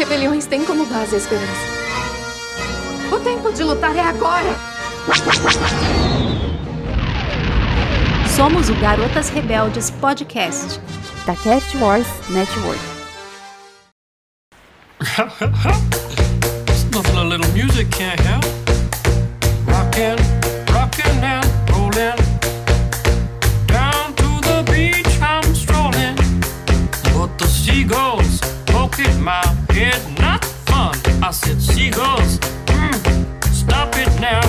rebeliões têm como base a esperança. O tempo de lutar é agora! Somos o Garotas Rebeldes Podcast, da Cast Wars Network. Nothing a little music can't help. Rockin', rockin' and rollin'. Down to the beach I'm strolling. But the seagulls at my head, not fun. I said, seagulls, mm, stop it now.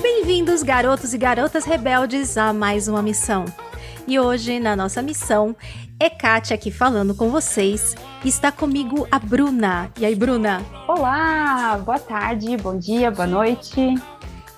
Bem-vindos, garotos e garotas rebeldes, a mais uma missão. E hoje, na nossa missão, é Kátia aqui falando com vocês. Está comigo a Bruna. E aí, Bruna? Olá, boa tarde, bom dia, boa noite.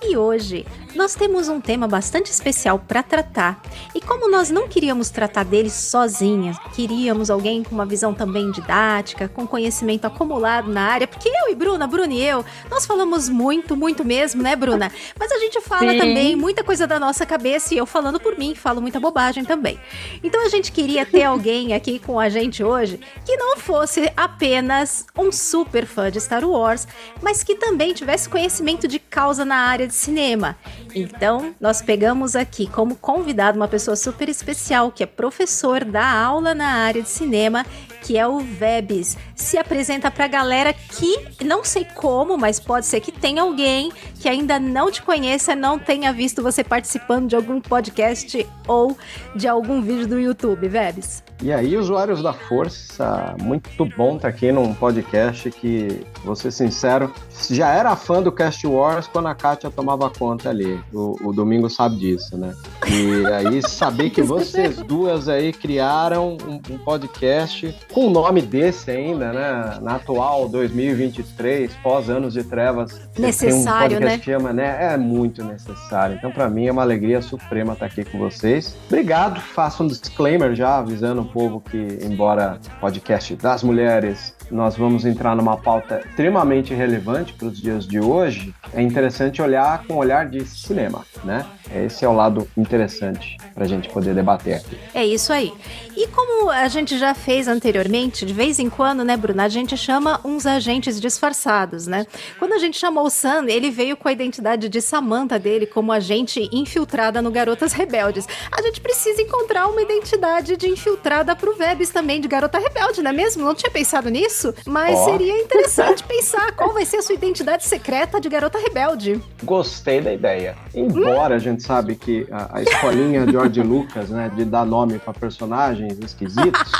E hoje nós temos um tema bastante especial para tratar. E como nós não queríamos tratar dele sozinhas, queríamos alguém com uma visão também didática, com conhecimento acumulado na área, porque eu e Bruna, Bruna e eu, nós falamos muito, muito mesmo, né, Bruna? Mas a gente fala Sim. também muita coisa da nossa cabeça e eu falando por mim, falo muita bobagem também. Então a gente queria ter alguém aqui com a gente hoje que não fosse apenas um super fã de Star Wars, mas que também tivesse conhecimento de causa na área de cinema. Então, nós pegamos aqui como convidado uma pessoa super especial, que é professor da aula na área de cinema, que é o Vebs. Se apresenta pra galera que, não sei como, mas pode ser que tenha alguém que ainda não te conheça, não tenha visto você participando de algum podcast ou de algum vídeo do YouTube, Vebs. E aí, usuários da Força, muito bom estar aqui num podcast que, vou ser sincero, já era fã do Cast Wars quando a Kátia tomava conta ali. O, o Domingo sabe disso, né? E aí, saber que vocês duas aí criaram um, um podcast com um nome desse ainda, né? Na atual 2023, pós anos de trevas. Necessário, um podcast né? chama, né? É muito necessário. Então, para mim, é uma alegria suprema estar aqui com vocês. Obrigado. Faço um disclaimer já, avisando o povo que, embora podcast das mulheres, nós vamos entrar numa pauta extremamente relevante para os dias de hoje. É interessante olhar com um olhar de cinema, né? Esse é o lado interessante para a gente poder debater aqui. É isso aí. E como a gente já fez anteriormente, de vez em quando, né, Bruna, a gente chama uns agentes disfarçados, né? Quando a gente chamou o Sam, ele veio com a identidade de Samantha dele como agente infiltrada no Garotas Rebeldes. A gente precisa encontrar uma identidade de infiltrada pro Vebs também, de Garota Rebelde, não é mesmo? Não tinha pensado nisso? Mas Ó. seria interessante pensar qual vai ser a sua identidade secreta de Garota Rebelde. Gostei da ideia. Embora a gente sabe que a, a escolinha George Lucas, né, de dar nome para personagens esquisitos,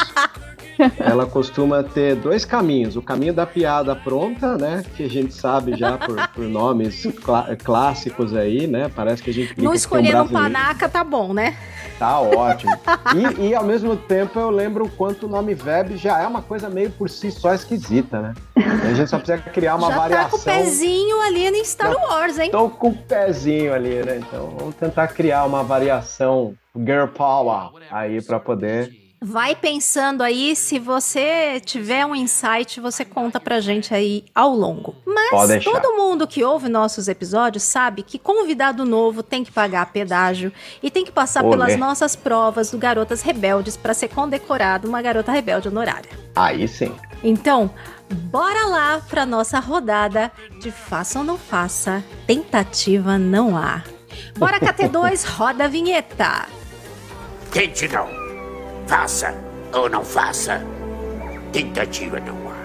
ela costuma ter dois caminhos. O caminho da piada pronta, né, que a gente sabe já por, por nomes clá- clássicos aí, né, parece que a gente Não tem um panaca, tá bom, né? Tá ótimo. E, e, ao mesmo tempo eu lembro o quanto o nome Web já é uma coisa meio por si só esquisita, né? A gente só precisa criar uma Já variação. tá com o pezinho ali em Star Já Wars, hein? Tô com o pezinho ali, né? Então vamos tentar criar uma variação Girl Power aí pra poder. Vai pensando aí, se você tiver um insight, você conta pra gente aí ao longo. Mas todo mundo que ouve nossos episódios sabe que convidado novo tem que pagar pedágio e tem que passar Olê. pelas nossas provas do Garotas Rebeldes pra ser condecorado uma garota rebelde honorária. Aí sim. Então, bora lá pra nossa rodada de faça ou não faça, tentativa não há. Bora KT2, roda a vinheta. Tente não. Faça ou não faça. Tentativa não há.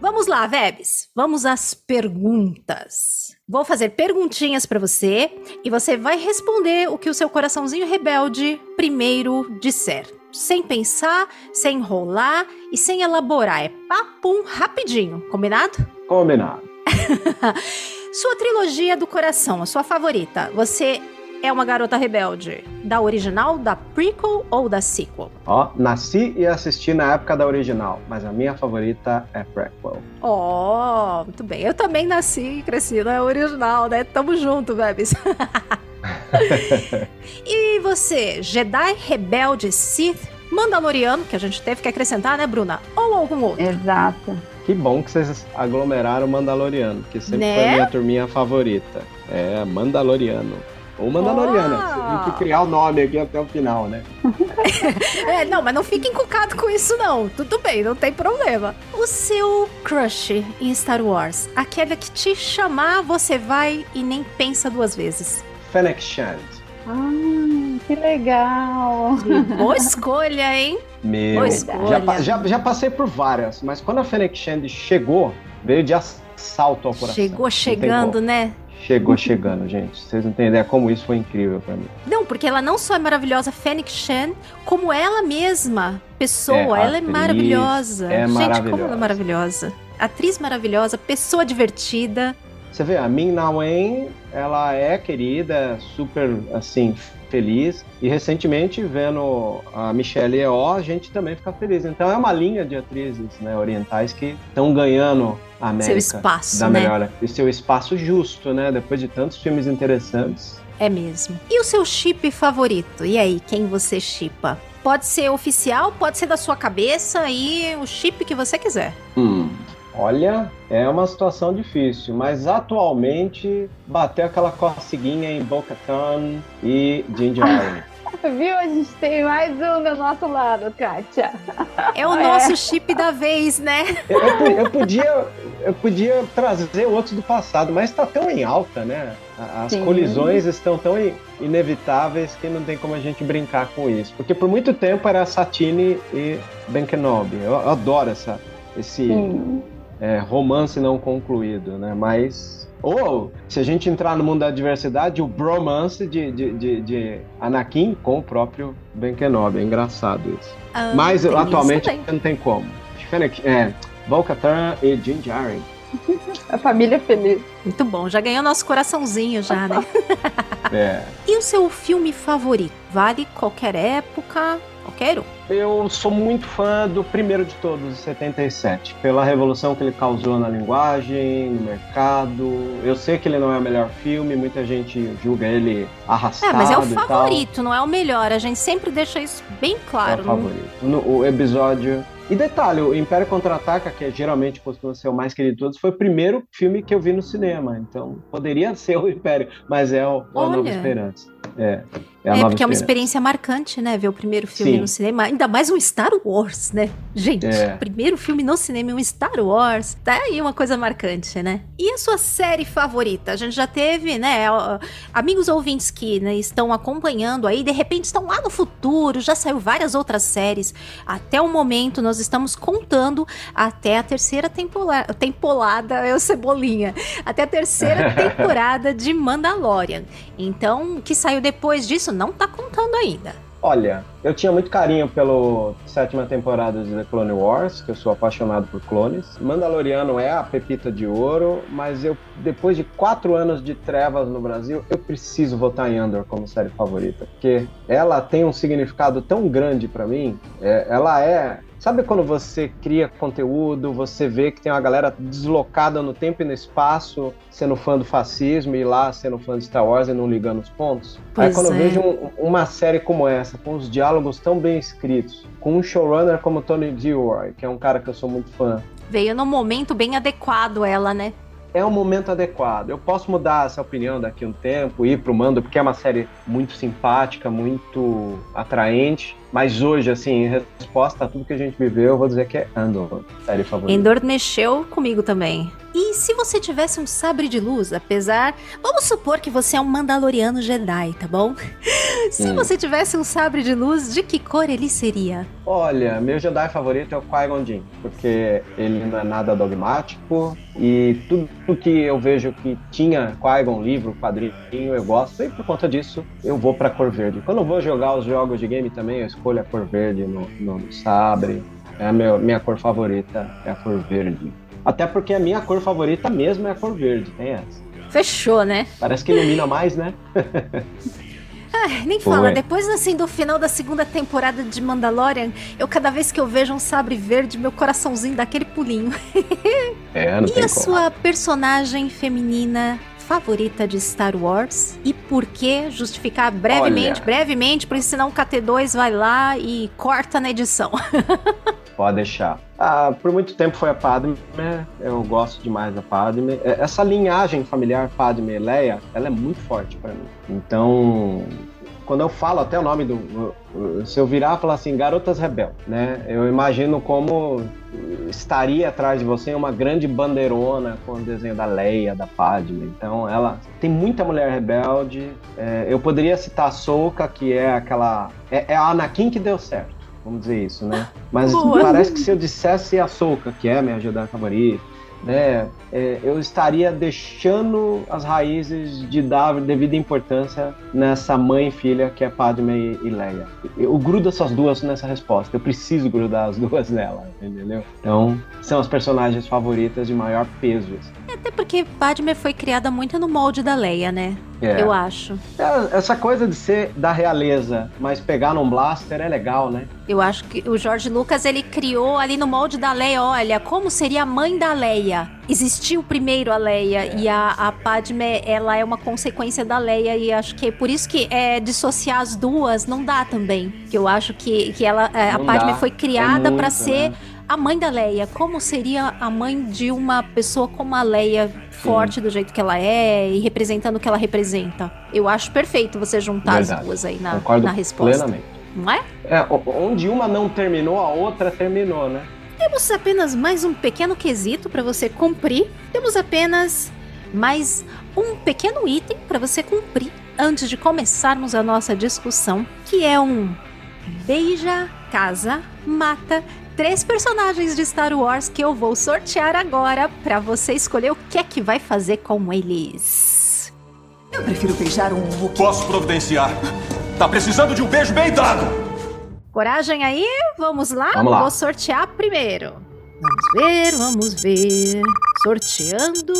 Vamos lá, Vebs. Vamos às perguntas. Vou fazer perguntinhas pra você e você vai responder o que o seu coraçãozinho rebelde primeiro disser. Sem pensar, sem enrolar e sem elaborar. É papum rapidinho, combinado? Combinado. Sua trilogia do coração, a sua favorita. Você é uma garota rebelde da original, da prequel ou da sequel? Ó, nasci e assisti na época da original, mas a minha favorita é prequel. Oh, muito bem. Eu também nasci e cresci na original, né? Tamo junto, Bebes. e você, Jedi, Rebelde, Sith, Mandaloriano, que a gente teve que acrescentar, né, Bruna? Ou algum outro? Exato. Que bom que vocês aglomeraram o Mandaloriano, que sempre Né? foi a minha turminha favorita. É, Mandaloriano. Ou Mandaloriana. Oh! Tem que criar o nome aqui até o final, né? É, não, mas não fique encucado com isso, não. Tudo bem, não tem problema. O seu crush em Star Wars, aquela que te chamar, você vai e nem pensa duas vezes. Fennec Shand. Ah, que legal. Boa escolha, hein? Meu, Boa já, escolha. pa- já, já passei por várias, mas quando a Fennec Shand chegou, veio de assalto ao coração. Chegou chegando, né? Chegou chegando, gente. Vocês não têm ideia como isso foi incrível pra mim. Não, porque ela não só é maravilhosa, Fennec Shan, como ela mesma, pessoa, É, ela é maravilhosa. é Gente, como ela é maravilhosa. maravilhosa. Atriz maravilhosa, pessoa divertida. Você vê, a Min Na Wen, ela é querida, super, assim, feliz. E recentemente, vendo a Michelle Yeoh, a gente também fica feliz. Então é uma linha de atrizes né, orientais que estão ganhando a América. Seu espaço, da né? melhor, e seu espaço justo, né? Depois de tantos filmes interessantes. É mesmo. E o seu chip favorito? E aí, quem você chipa? Pode ser oficial, pode ser da sua cabeça e o chip que você quiser. Hum, olha, é uma situação difícil, mas atualmente bateu aquela coceguinha em Bo-Katan e Ginger Allen. Viu? A gente tem mais um do nosso lado, Kátia. É o É. nosso chip da vez, né? Eu, eu eu podia, eu podia trazer outros do passado, mas está tão em alta, né? As Sim. colisões estão tão in- inevitáveis que não tem como a gente brincar com isso. Porque por muito tempo era Satine e Ben Kenobi. Eu, eu adoro essa, esse Sim. É, romance não concluído, né? Mas. Ou, se a gente entrar no mundo da diversidade, o bromance de, de, de, de Anakin com o próprio Ben Kenobi. É engraçado isso. Ah, Mas isso atualmente também. não tem como. Fennec, é, Bo-Katan e Din Djarin. A família feliz. Muito bom, já ganhou nosso coraçãozinho já, né? É. e o seu filme favorito? Vale qualquer época, qualquer um. Eu sou muito fã do primeiro de todos, de 77, pela revolução que ele causou na linguagem, no mercado. Eu sei que ele não é o melhor filme, muita gente julga ele É, arrastado mas é o favorito, não é o melhor. A gente sempre deixa isso bem É claro. o não- favorito. No, o episódio. E detalhe, o Império Contra-Ataca, que geralmente costuma ser o mais querido de todos, foi o primeiro filme que eu vi no cinema. Então, poderia ser o Império, mas é o, é a Nova. Esperança. É, é É, porque é uma experiência marcante, né? Ver o primeiro filme Sim. no cinema. Ainda mais um Star Wars, né? Gente, É. primeiro filme no cinema é um Star Wars. Tá aí uma coisa marcante, né? E a sua série favorita? A gente já teve, né? Amigos ouvintes que né, estão acompanhando aí, de repente estão lá no futuro, já saiu várias outras séries. Até o momento, nós estamos contando até a terceira temporada. Temporada, eu cebolinha. Até a terceira temporada de Mandalorian. Então, o que saiu depois disso não tá contando ainda. Olha, eu tinha muito carinho pela sétima temporada de The Clone Wars, que eu sou apaixonado por clones. Mandaloriano é a pepita de ouro, mas eu, depois de quatro anos de trevas no Brasil, eu preciso votar em Andor como série favorita, porque ela tem um significado tão grande pra mim. É, ela é Sabe quando você cria conteúdo, você vê que tem uma galera deslocada no tempo e no espaço, sendo fã do fascismo e lá sendo fã de Star Wars e não ligando os pontos? Aí Pois quando eu é. vejo um- uma série como essa, com os diálogos tão bem escritos, com um showrunner como Tony Gilroy, que é um cara que eu sou muito fã, Veio num momento bem adequado ela, né? é um momento adequado. Eu posso mudar essa opinião daqui a um tempo, ir pro Mando, porque é uma série muito simpática, muito atraente. Mas hoje, assim, em resposta a tudo que a gente viveu, eu vou dizer que é Andor, série favorita. Endor mexeu comigo também. E se você tivesse um sabre de luz, apesar. Vamos supor que você é um Mandaloriano Jedi, tá bom? se Hum. você tivesse um sabre de luz, de que cor ele seria? Olha, meu Jedi favorito é o Qui-Gon Jinn, porque ele não é nada dogmático e tudo que eu vejo que tinha Qui-Gon, livro, quadrinho, eu gosto e por conta disso eu vou pra cor verde. Quando eu vou jogar os jogos de game também, eu escolho a cor verde no, no- sabre. É a meu- minha cor favorita, é a cor verde. Até porque a minha cor favorita mesmo é a cor verde, tem essa. Fechou, né? Parece que ilumina mais, né? Ai, nem Foi. fala, depois assim do final da segunda temporada de Mandalorian, eu cada vez que eu vejo um sabre verde, meu coraçãozinho dá aquele pulinho. É, não E tem a como. sua personagem feminina favorita de Star Wars? E por que? Justificar brevemente, Olha. brevemente, porque senão o KT2 vai lá e corta na edição. Pode deixar. Ah, por muito tempo foi a Padme, eu gosto demais da Padme. É, Essa linhagem familiar Padme e Leia, ela é muito forte pra mim. Então, quando eu falo até o nome do. Se eu virar e falar assim, Garotas Rebel, né? Eu imagino como estaria atrás de você uma grande bandeirona com o desenho da Leia, da Padme. Então, ela tem muita mulher rebelde. É, eu poderia citar a Soka, que é aquela. É, é a Anakin que deu certo. Vamos dizer isso, né? Mas Boa. parece que se eu dissesse a Soka, que é a minha Jedi favorita, né, é, eu estaria deixando as raízes de dar devida importância nessa mãe e filha que é Padme e, Leia. Eu grudo essas duas nessa resposta. Eu preciso grudar as duas nela, entendeu? Então, são as personagens favoritas de maior peso. assim. Até porque Padme foi criada muito no molde da Leia, né? É. Eu acho. É, Essa coisa de ser da realeza, mas pegar num blaster é legal, né? Eu acho que o George Lucas ele criou ali no molde da Leia, olha, como seria a mãe da Leia. Existiu primeiro a Leia e a, a Padme, ela é uma consequência da Leia e acho que é por isso que é dissociar as duas não dá também. Que eu acho que, que ela, é, a Não Padme dá. foi criada É muito, ser né? A mãe da Leia. Como seria a mãe de uma pessoa como a Leia, forte do jeito que ela é e representando o que ela representa? Eu acho perfeito você juntar as Verdade. duas aí na, Concordo na resposta. plenamente. Não é? É, onde uma não terminou, a outra terminou, né? Temos apenas mais um pequeno quesito para você cumprir. Temos apenas mais um pequeno item para você cumprir antes de começarmos a nossa discussão, que é um beija, casa, mata três personagens de Star Wars que eu vou sortear agora para você escolher o que é que vai fazer com eles. Eu prefiro beijar um Wookiee. Posso providenciar. Tá precisando de um beijo bem dado. Coragem aí? Vamos lá? Vamos lá. Vou sortear primeiro. Vamos ver, vamos ver. Sorteando.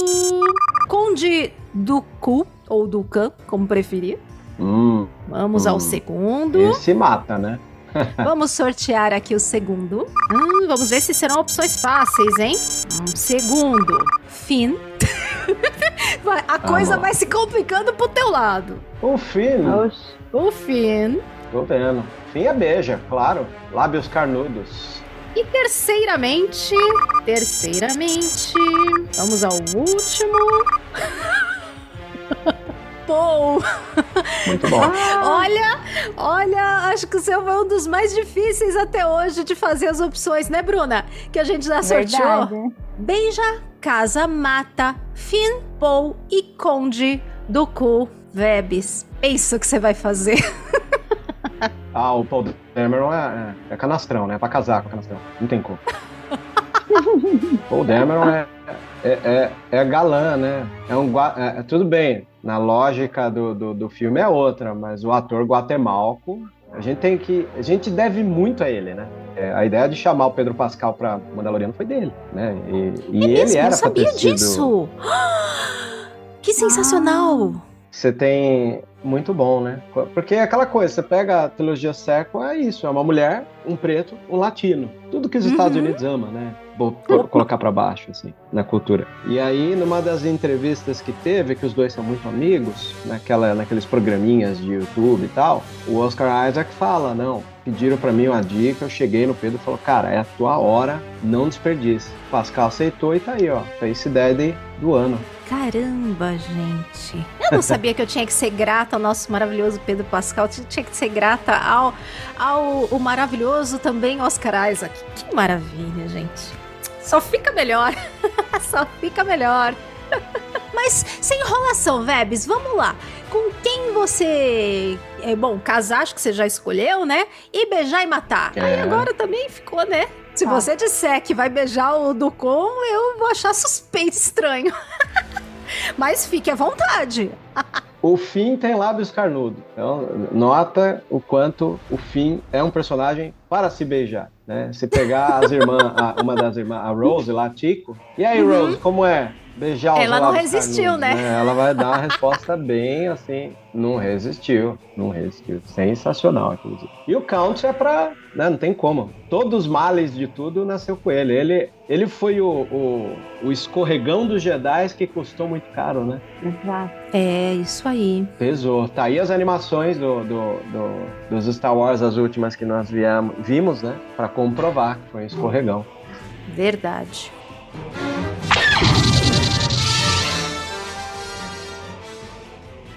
Conde Duku, ou Ducan, como preferir. Hum, Vamos ao Hum. segundo. esse mata, né? Vamos sortear aqui o segundo. Hum, vamos ver se serão opções fáceis, hein? Um segundo. Finn. Vai, A coisa lá. vai se complicando pro teu lado. O Finn, Oxe. O Finn. tô vendo. Finn é beija, claro. Lábios carnudos. E terceiramente, terceiramente, vamos ao último. Paul, Muito bom. olha, olha, acho que o seu foi um dos mais difíceis até hoje de fazer as opções, né, Bruna? Que a gente já sorteou. Verdade. Beija, casa, mata, Finn, Paul e Conde do Cu Vebs. É isso que você vai fazer. Ah, o Paul Dameron é, é, é canastrão, né? Pra casar com canastrão. Não tem como. Paul Dameron é, é, é, é galã, né? É um, é, é tudo bem. Na lógica do, do, do filme é outra, mas o ator guatemalco, a gente tem que. A gente deve muito a ele, né? É, a ideia de chamar o Pedro Pascal pra Mandaloriano foi dele, né? E, e ele Mesmo, era eu sabia sido. disso. Que sensacional. Você tem. Muito bom, né? Porque é aquela coisa, você pega a trilogia Sequel, é isso, é uma mulher, um preto, um latino. Tudo que os Estados Uhum. Unidos ama, né? Vou co- colocar pra baixo, assim, na cultura. E aí, numa das entrevistas que teve, que os dois são muito amigos, naquela, naqueles programinhas de YouTube e tal, o Oscar Isaac fala, não, pediram pra mim uma dica, eu cheguei no Pedro e falou, cara, é a tua hora, não desperdice. Pascal aceitou e tá aí, ó, Face Daddy do ano. Caramba, gente. Eu não sabia que eu tinha que ser grata ao nosso maravilhoso Pedro Pascal. Eu tinha que ser grata ao, ao o maravilhoso também Oscar Isaac. Que maravilha, gente. Só fica melhor. Só fica melhor. Mas sem enrolação, Vebs, vamos lá. Com quem você. É bom, casar, acho que você já escolheu, né? E beijar e matar. Aí É. agora também ficou, né? Se Tá. você disser que vai beijar o Ducon, eu vou achar suspeito estranho. Mas fique à vontade. O Finn tem lábios carnudos. Então, nota o quanto o Finn é um personagem para se beijar. Né? Se pegar as irmãs, a- uma das irmãs, a Rose lá, Tico. E aí, Rose, como é? Beijar. Ela não resistiu, carnudos, né? Ela vai dar uma resposta bem assim. Não resistiu. Não resistiu. Sensacional, inclusive. E o Count é pra. Né, não tem como. Todos os males de tudo nasceu com ele. Ele, ele foi o, o, o escorregão dos Jedi que custou muito caro, né? Exato. É, isso aí. Pesou. Tá aí as animações do, do, do- dos Star Wars, as últimas que nós viemos, vimos, né, para comprovar que foi um escorregão. Verdade.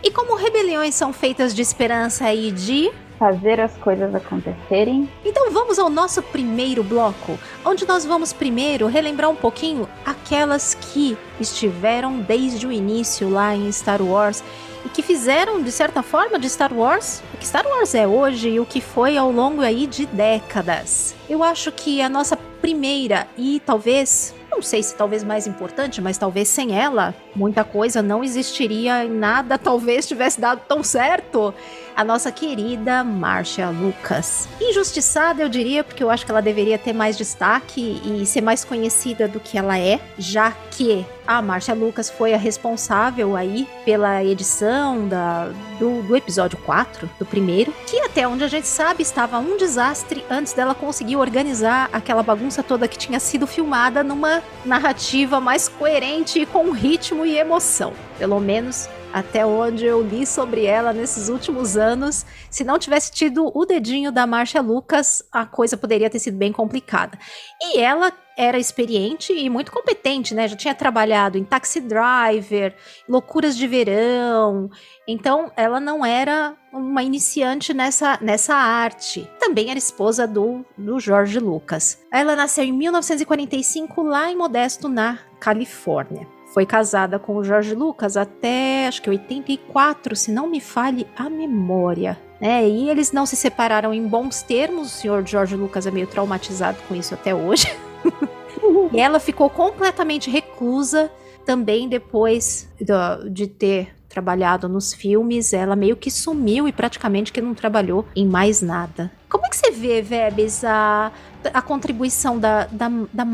E como rebeliões são feitas de esperança e de Fazer as coisas acontecerem. Então vamos ao nosso primeiro bloco, onde nós vamos primeiro relembrar um pouquinho aquelas que estiveram desde o início lá em Star Wars e que fizeram, de certa forma, de Star Wars o que Star Wars é hoje e o que foi ao longo aí de décadas. Eu acho que a nossa primeira e talvez não sei se talvez mais importante, mas talvez sem ela, muita coisa não existiria e nada talvez tivesse dado tão certo. A nossa querida Marcia Lucas. Injustiçada, eu diria, porque eu acho que ela deveria ter mais destaque e ser mais conhecida do que ela é, já que a Marcia Lucas foi a responsável aí pela edição da, do, do episódio 4, do primeiro, que até onde a gente sabe estava um desastre antes dela conseguir organizar aquela bagunça toda que tinha sido filmada numa narrativa mais coerente e com ritmo e emoção. Pelo menos até onde eu li sobre ela nesses últimos anos. Se não tivesse tido o dedinho da Marcia Lucas, a coisa poderia ter sido bem complicada. E ela era experiente e muito competente, né? Já tinha trabalhado em Taxi Driver, Loucuras de Verão. Então, ela não era uma iniciante nessa, nessa arte. Também era esposa do, do George Lucas. Ela nasceu em 1945 lá em Modesto, na Califórnia. Foi casada com o Jorge Lucas até acho que 84, se não me falhe a memória. É, e eles não se separaram em bons termos. O senhor Jorge Lucas é meio traumatizado com isso até hoje. e ela ficou completamente reclusa também depois do, de ter trabalhado nos filmes, ela meio que sumiu e praticamente que não trabalhou em mais nada. Como é que você vê, Vebes, a, a contribuição da, da, da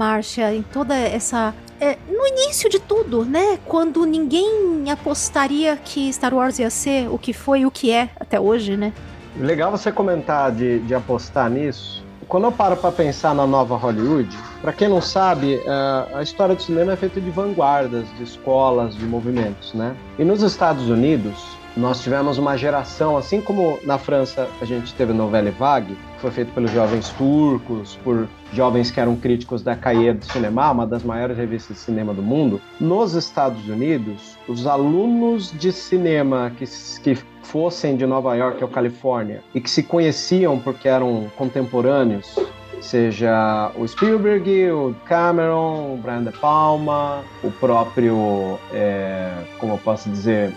em toda essa. É, no início de tudo, né? Quando ninguém apostaria que Star Wars ia ser o que foi e o que é até hoje, né? Legal você comentar de, de apostar nisso. Quando eu paro para pensar na nova Hollywood, para quem não sabe, a história do cinema é feita de vanguardas, de escolas, de movimentos, né? E nos Estados Unidos, nós tivemos uma geração, assim como na França a gente teve a Novelle Vague, que foi feito pelos jovens turcos, por jovens que eram críticos da Cahiers do Cinema, uma das maiores revistas de cinema do mundo. Nos Estados Unidos, os alunos de cinema que, que fossem de Nova York ou Califórnia e que se conheciam porque eram contemporâneos, seja o Spielberg, o Cameron, o Brian De Palma, o próprio, é, como eu posso dizer,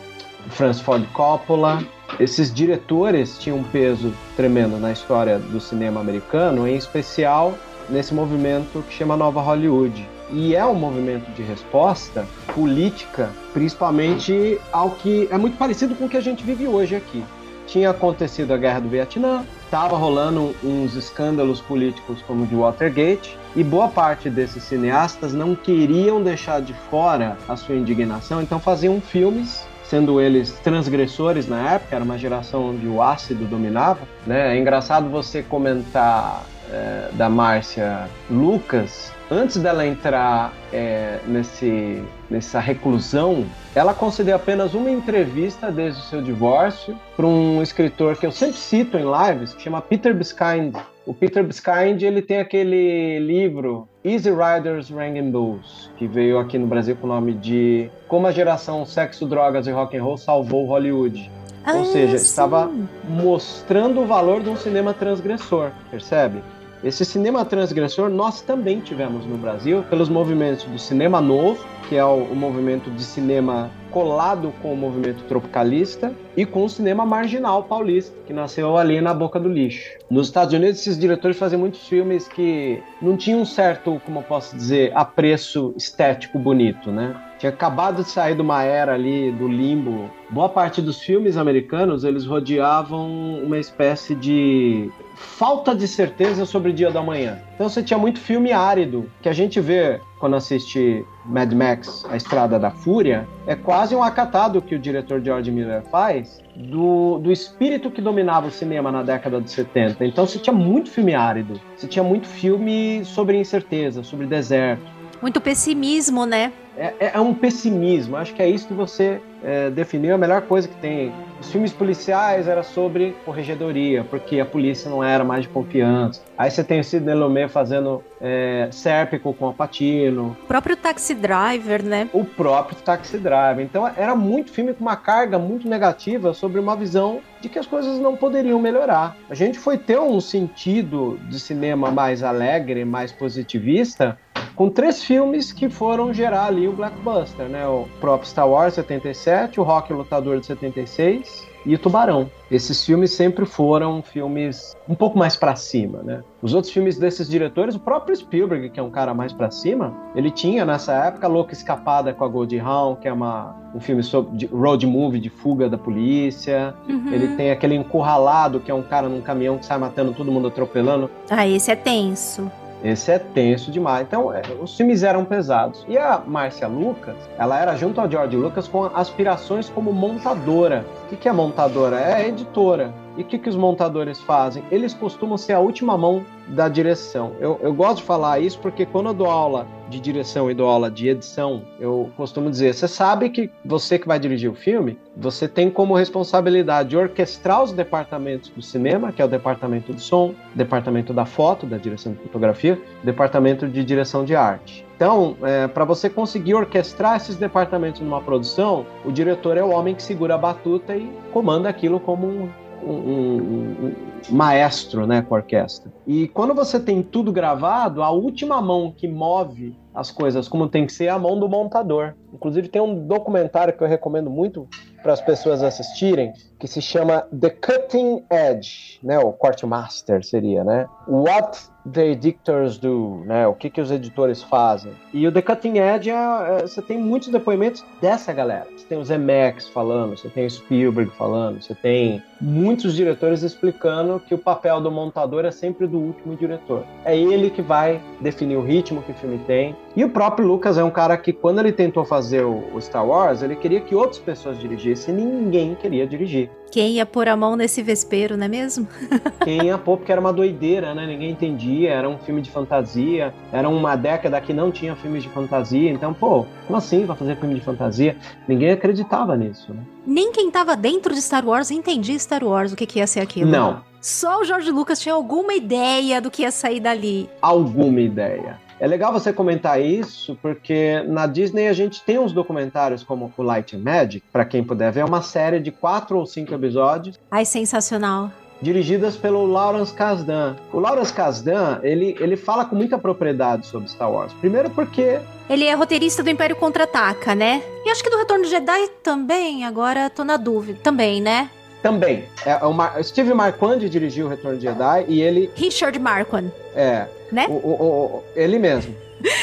Francis Ford Coppola. Esses diretores tinham um peso tremendo na história do cinema americano, em especial nesse movimento que chama Nova Hollywood. E é um movimento de resposta política, principalmente ao que é muito parecido com o que a gente vive hoje aqui. Tinha acontecido a Guerra do Vietnã, estava rolando uns escândalos políticos como o de Watergate, e boa parte desses cineastas não queriam deixar de fora a sua indignação, então faziam filmes sendo eles transgressores na época, era uma geração onde o ácido dominava. Né? É engraçado você comentar é, da Márcia Lucas, antes dela entrar é, nesse, nessa reclusão, ela concedeu apenas uma entrevista desde o seu divórcio para um escritor que eu sempre cito em lives, que chama Peter Biskind. O Peter Biskind ele tem aquele livro Easy Riders Ringing Bulls, que veio aqui no Brasil com o nome de Como a geração sexo, drogas e rock and roll salvou Hollywood. Ah, Ou seja, sim. estava mostrando o valor de um cinema transgressor, percebe? Esse cinema transgressor nós também tivemos no Brasil pelos movimentos do cinema novo, que é o, o movimento de cinema colado com o movimento tropicalista e com o cinema marginal paulista, que nasceu ali na boca do lixo. Nos Estados Unidos, esses diretores faziam muitos filmes que não tinham um certo, como eu posso dizer, apreço estético bonito, né? Tinha acabado de sair de uma era ali do limbo. Boa parte dos filmes americanos, eles rodeavam uma espécie de falta de certeza sobre o dia da manhã. Então você tinha muito filme árido, que a gente vê quando assiste Mad Max, A Estrada da Fúria, é quase um acatado que o diretor George Miller faz do, do espírito que dominava o cinema na década de 70. Então você tinha muito filme árido, você tinha muito filme sobre incerteza, sobre deserto. Muito pessimismo, né? É, é um pessimismo. Acho que é isso que você é, definiu. A melhor coisa que tem. Os filmes policiais era sobre corregedoria, porque a polícia não era mais de confiança. Aí você tem o Sidney Lumet fazendo é, Sérpico com o Patino. O próprio Taxi Driver, né? O próprio Taxi Driver. Então era muito filme com uma carga muito negativa sobre uma visão de que as coisas não poderiam melhorar. A gente foi ter um sentido de cinema mais alegre, mais positivista, com três filmes que foram gerar ali o blockbuster, né? O próprio Star Wars 77, o Rock Lutador de 76 e o Tubarão. Esses filmes sempre foram filmes um pouco mais para cima, né? Os outros filmes desses diretores, o próprio Spielberg, que é um cara mais para cima, ele tinha nessa época Louca Escapada com a Goldie Hawn, que é uma, um filme sobre road movie de fuga da polícia. Uhum. Ele tem aquele Encurralado, que é um cara num caminhão que sai matando todo mundo atropelando. Ah, esse é tenso. Esse é tenso demais. Então, é, os filmes eram pesados. E a Márcia Lucas, ela era junto ao George Lucas com aspirações como montadora. O que, que é montadora? É editora. E o que, que os montadores fazem? Eles costumam ser a última mão da direção. Eu, eu gosto de falar isso porque quando eu dou aula de direção e dou aula de edição, eu costumo dizer: você sabe que você que vai dirigir o filme, você tem como responsabilidade orquestrar os departamentos do cinema, que é o departamento do som, departamento da foto, da direção de fotografia, departamento de direção de arte. Então, é, para você conseguir orquestrar esses departamentos numa produção, o diretor é o homem que segura a batuta e comanda aquilo como um, um, um, um maestro né, com a orquestra. E quando você tem tudo gravado, a última mão que move as coisas como tem que ser é a mão do montador. Inclusive tem um documentário que eu recomendo muito para as pessoas assistirem, que se chama The Cutting Edge, né, o corte master seria, né? What the editors do, né? O que que os editores fazem? E o The Cutting Edge é, é, você tem muitos depoimentos dessa galera. Você tem o Zemeckis falando, você tem o Spielberg falando, você tem muitos diretores explicando que o papel do montador é sempre do último diretor. É ele que vai definir o ritmo que o filme tem. E o próprio Lucas é um cara que quando ele tentou fazer o, Star Wars, ele queria que outras pessoas dirigissem, e ninguém queria dirigir. Quem ia pôr a mão nesse vespeiro, não é mesmo? Quem ia pôr, porque era uma doideira, né? Ninguém entendia, era um filme de fantasia, era uma década que não tinha filmes de fantasia, então, pô, como assim vai fazer filme de fantasia? Ninguém acreditava nisso, né? Nem quem tava dentro de Star Wars entendia Star Wars, o que, que ia ser aquilo. Não, Só o George Lucas tinha alguma ideia do que ia sair dali. alguma ideia. É legal você comentar isso, porque na Disney a gente tem uns documentários como o Light and Magic, para quem puder ver, é uma série de quatro ou cinco episódios Ai, sensacional. dirigidas pelo Lawrence Kasdan. O Lawrence Kasdan, ele, ele fala com muita propriedade sobre Star Wars. Primeiro porque Ele é roteirista do Império Contra-Ataca, né? E acho que do Retorno de Jedi também, agora tô na dúvida. Também, né? também é, é o Mar- Steve Marquand dirigiu o Retorno de Jedi e ele Richard Marquand, é né? o, o- o- ele mesmo.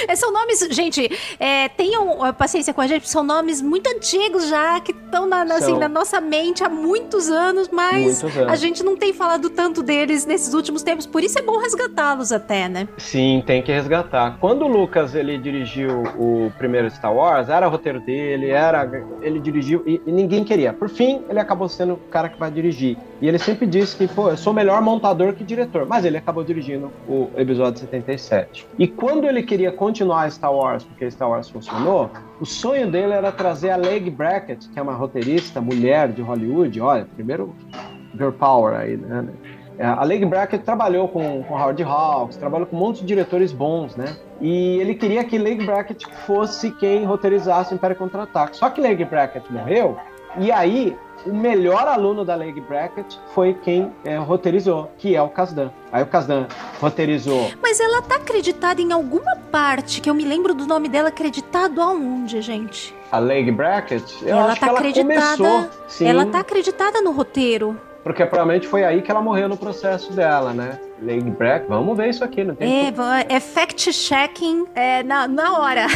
É, São nomes, gente, é, tenham paciência com a gente, são nomes muito antigos já, que estão na, na- assim, na nossa mente há muitos anos, mas Muitos anos. a gente não tem falado tanto deles nesses últimos tempos, por isso é bom resgatá-los até, né? Sim, tem que resgatar. Quando o Lucas ele dirigiu o primeiro Star Wars, era o roteiro dele, era ele dirigiu e, e ninguém queria. Por fim, ele acabou sendo o cara que vai dirigir. E ele sempre disse que, pô, eu sou melhor montador que diretor, mas ele acabou dirigindo o episódio 77. E quando ele queria continuar Star Wars, porque Star Wars funcionou, o sonho dele era trazer a Leg Brackett, que é uma roteirista mulher de Hollywood, olha, primeiro girl power aí, né? É, A Leg Brackett trabalhou com, com Howard Hawks, trabalhou com um monte de diretores bons, né? E ele queria que Leg Brackett fosse quem roteirizasse o Império Contra-Ataque. Só que Leg Brackett morreu, e aí o melhor aluno da Leg Brackett foi quem é, roteirizou, que é o Kasdan. Aí o Kasdan roteirizou Mas ela tá acreditada em alguma parte, que eu me lembro do nome dela, acreditado aonde, gente? a Leg Brackett. Eu ela acho tá que ela acreditada. começou. Sim, Ela tá acreditada no roteiro. porque provavelmente foi aí que ela morreu no processo dela, né? Leg Brackett, vamos ver isso aqui, não tem É, é fact-checking é, na, na hora.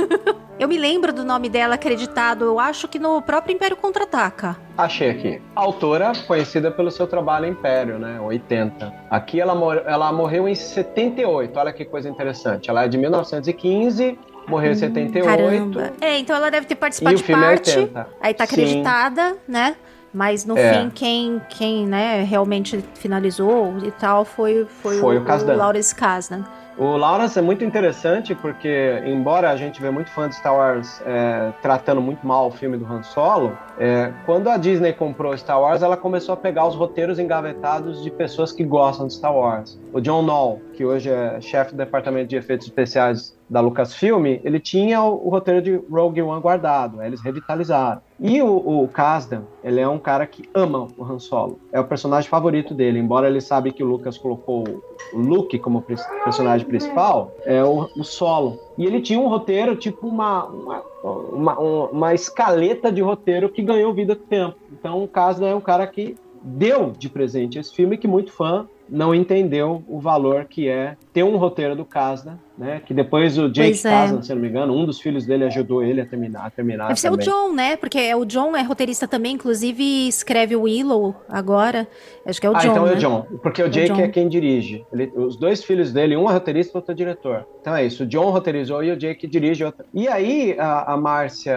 eu me lembro do nome dela acreditado, eu acho que no próprio Império Contra-Ataca. Achei aqui. Autora conhecida pelo seu trabalho Império, né? 80. Aqui ela, mor- ela morreu em 78. Olha que coisa interessante. Ela é de 1915, morreu em 78. Caramba. É, então ela deve ter E participado de é parte. 80. Aí tá Sim. acreditada, né? Mas no É. fim, quem, quem né, realmente finalizou e tal foi, foi, Foi o, o Kasdan. Lawrence Kasdan. O Lawrence é muito interessante porque, embora a gente vê muito fã de Star Wars é, tratando muito mal o filme do Han Solo, é, quando a Disney comprou Star Wars, ela começou a pegar os roteiros engavetados de pessoas que gostam de Star Wars. O John Knoll, que hoje é chefe do departamento de efeitos especiais da Lucasfilm, ele tinha o, o, roteiro de Rogue One guardado, eles revitalizaram. E o, o Kasdan, ele é um cara que ama o Han Solo. É o personagem favorito dele, embora ele sabe que o Lucas colocou o Luke como personagem principal, é o, o Solo. E ele tinha um roteiro, tipo uma, uma, uma, uma escaleta de roteiro que ganhou vida com o tempo. Então o Kasdan é um cara que deu de presente esse filme que muito fã não entendeu o valor que é ter um roteiro do Kasdan né? Que depois o Jake Kasdan, é. se não me engano, um dos filhos dele ajudou ele a terminar. A terminar Deve também. ser o John, né? Porque o John é roteirista também, inclusive escreve o Willow agora. Acho que é o ah, John. então né? é o John. Porque o, Jake é quem dirige. Ele, os dois filhos dele, um é roteirista e outro é diretor. Então é isso. O John roteirizou e o Jake dirige outra. E aí, a, a Márcia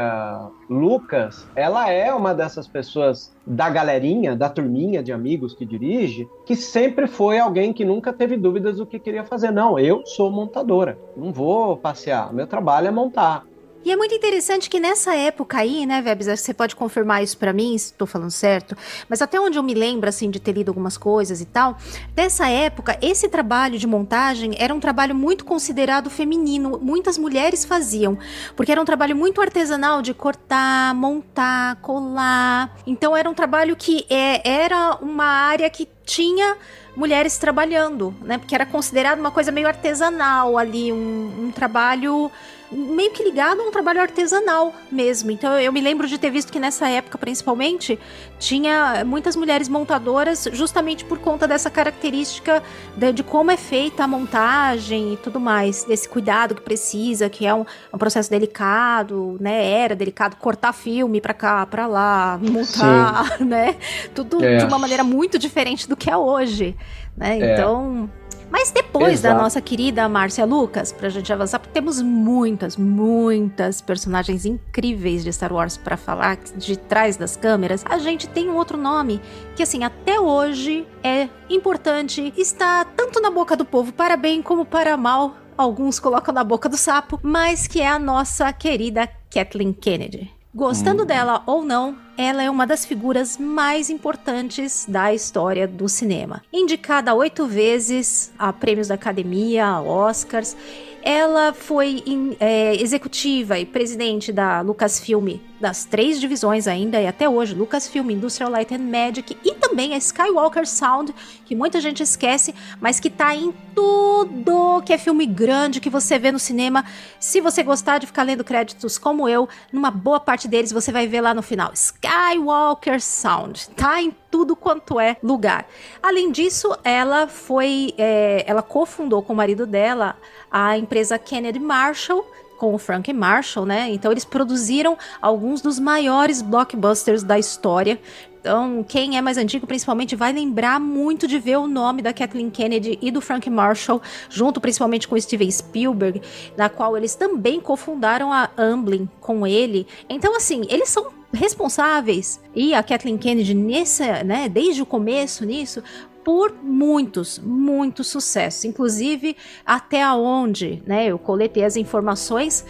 Lucas, ela é uma dessas pessoas da galerinha, da turminha de amigos que dirige, que sempre foi alguém que nunca teve dúvidas do que queria fazer. Não, eu sou montadora. Não vou passear. Meu trabalho é montar. E é muito interessante que nessa época aí, né, Vebs, você pode confirmar isso para mim, se estou falando certo, mas até onde eu me lembro, assim, de ter lido algumas coisas e tal, dessa época, esse trabalho de montagem era um trabalho muito considerado feminino, muitas mulheres faziam, porque era um trabalho muito artesanal de cortar, montar, colar, então era um trabalho que é, era uma área que tinha mulheres trabalhando, né? Porque era considerado uma coisa meio artesanal ali, um, um trabalho meio que ligado a um trabalho artesanal mesmo. Então eu me lembro de ter visto que nessa época, principalmente, tinha muitas mulheres montadoras justamente por conta dessa característica de, de como é feita a montagem e tudo mais, desse cuidado que precisa, que é um, um processo delicado, né? Era delicado cortar filme para cá, para lá, montar, Sim. né? Tudo é. de uma maneira muito diferente do que é hoje, né? É. Então mas depois Exato. da nossa querida Márcia Lucas, pra gente avançar, porque temos muitas, muitas personagens incríveis de Star Wars para falar de trás das câmeras, a gente tem um outro nome que, assim, até hoje é importante, está tanto na boca do povo para bem como para mal. Alguns colocam na boca do sapo, mas que é a nossa querida Kathleen Kennedy. Gostando hum. dela ou não, ela é uma das figuras mais importantes da história do cinema. Indicada oito vezes a prêmios da Academia, a Oscars, ela foi é, executiva e presidente da Lucasfilm das três divisões ainda e até hoje, Lucasfilm, Industrial Light and Magic e também a Skywalker Sound, que muita gente esquece, mas que tá em tudo que é filme grande que você vê no cinema. Se você gostar de ficar lendo créditos como eu, numa boa parte deles você vai ver lá no final. Skywalker Sound, tá em tudo quanto é lugar. Além disso, ela foi, é, ela cofundou com o marido dela a empresa Kennedy Marshall, com o Frank Marshall, né? Então eles produziram alguns dos maiores blockbusters da história. Então, quem é mais antigo, principalmente, vai lembrar muito de ver o nome da Kathleen Kennedy e do Frank Marshall, junto principalmente com Steven Spielberg, na qual eles também cofundaram a Amblin com ele. Então, assim, eles são responsáveis e a Kathleen Kennedy nessa, né, desde o começo nisso, por muitos, muitos sucessos, inclusive até aonde, né, eu coletei as informações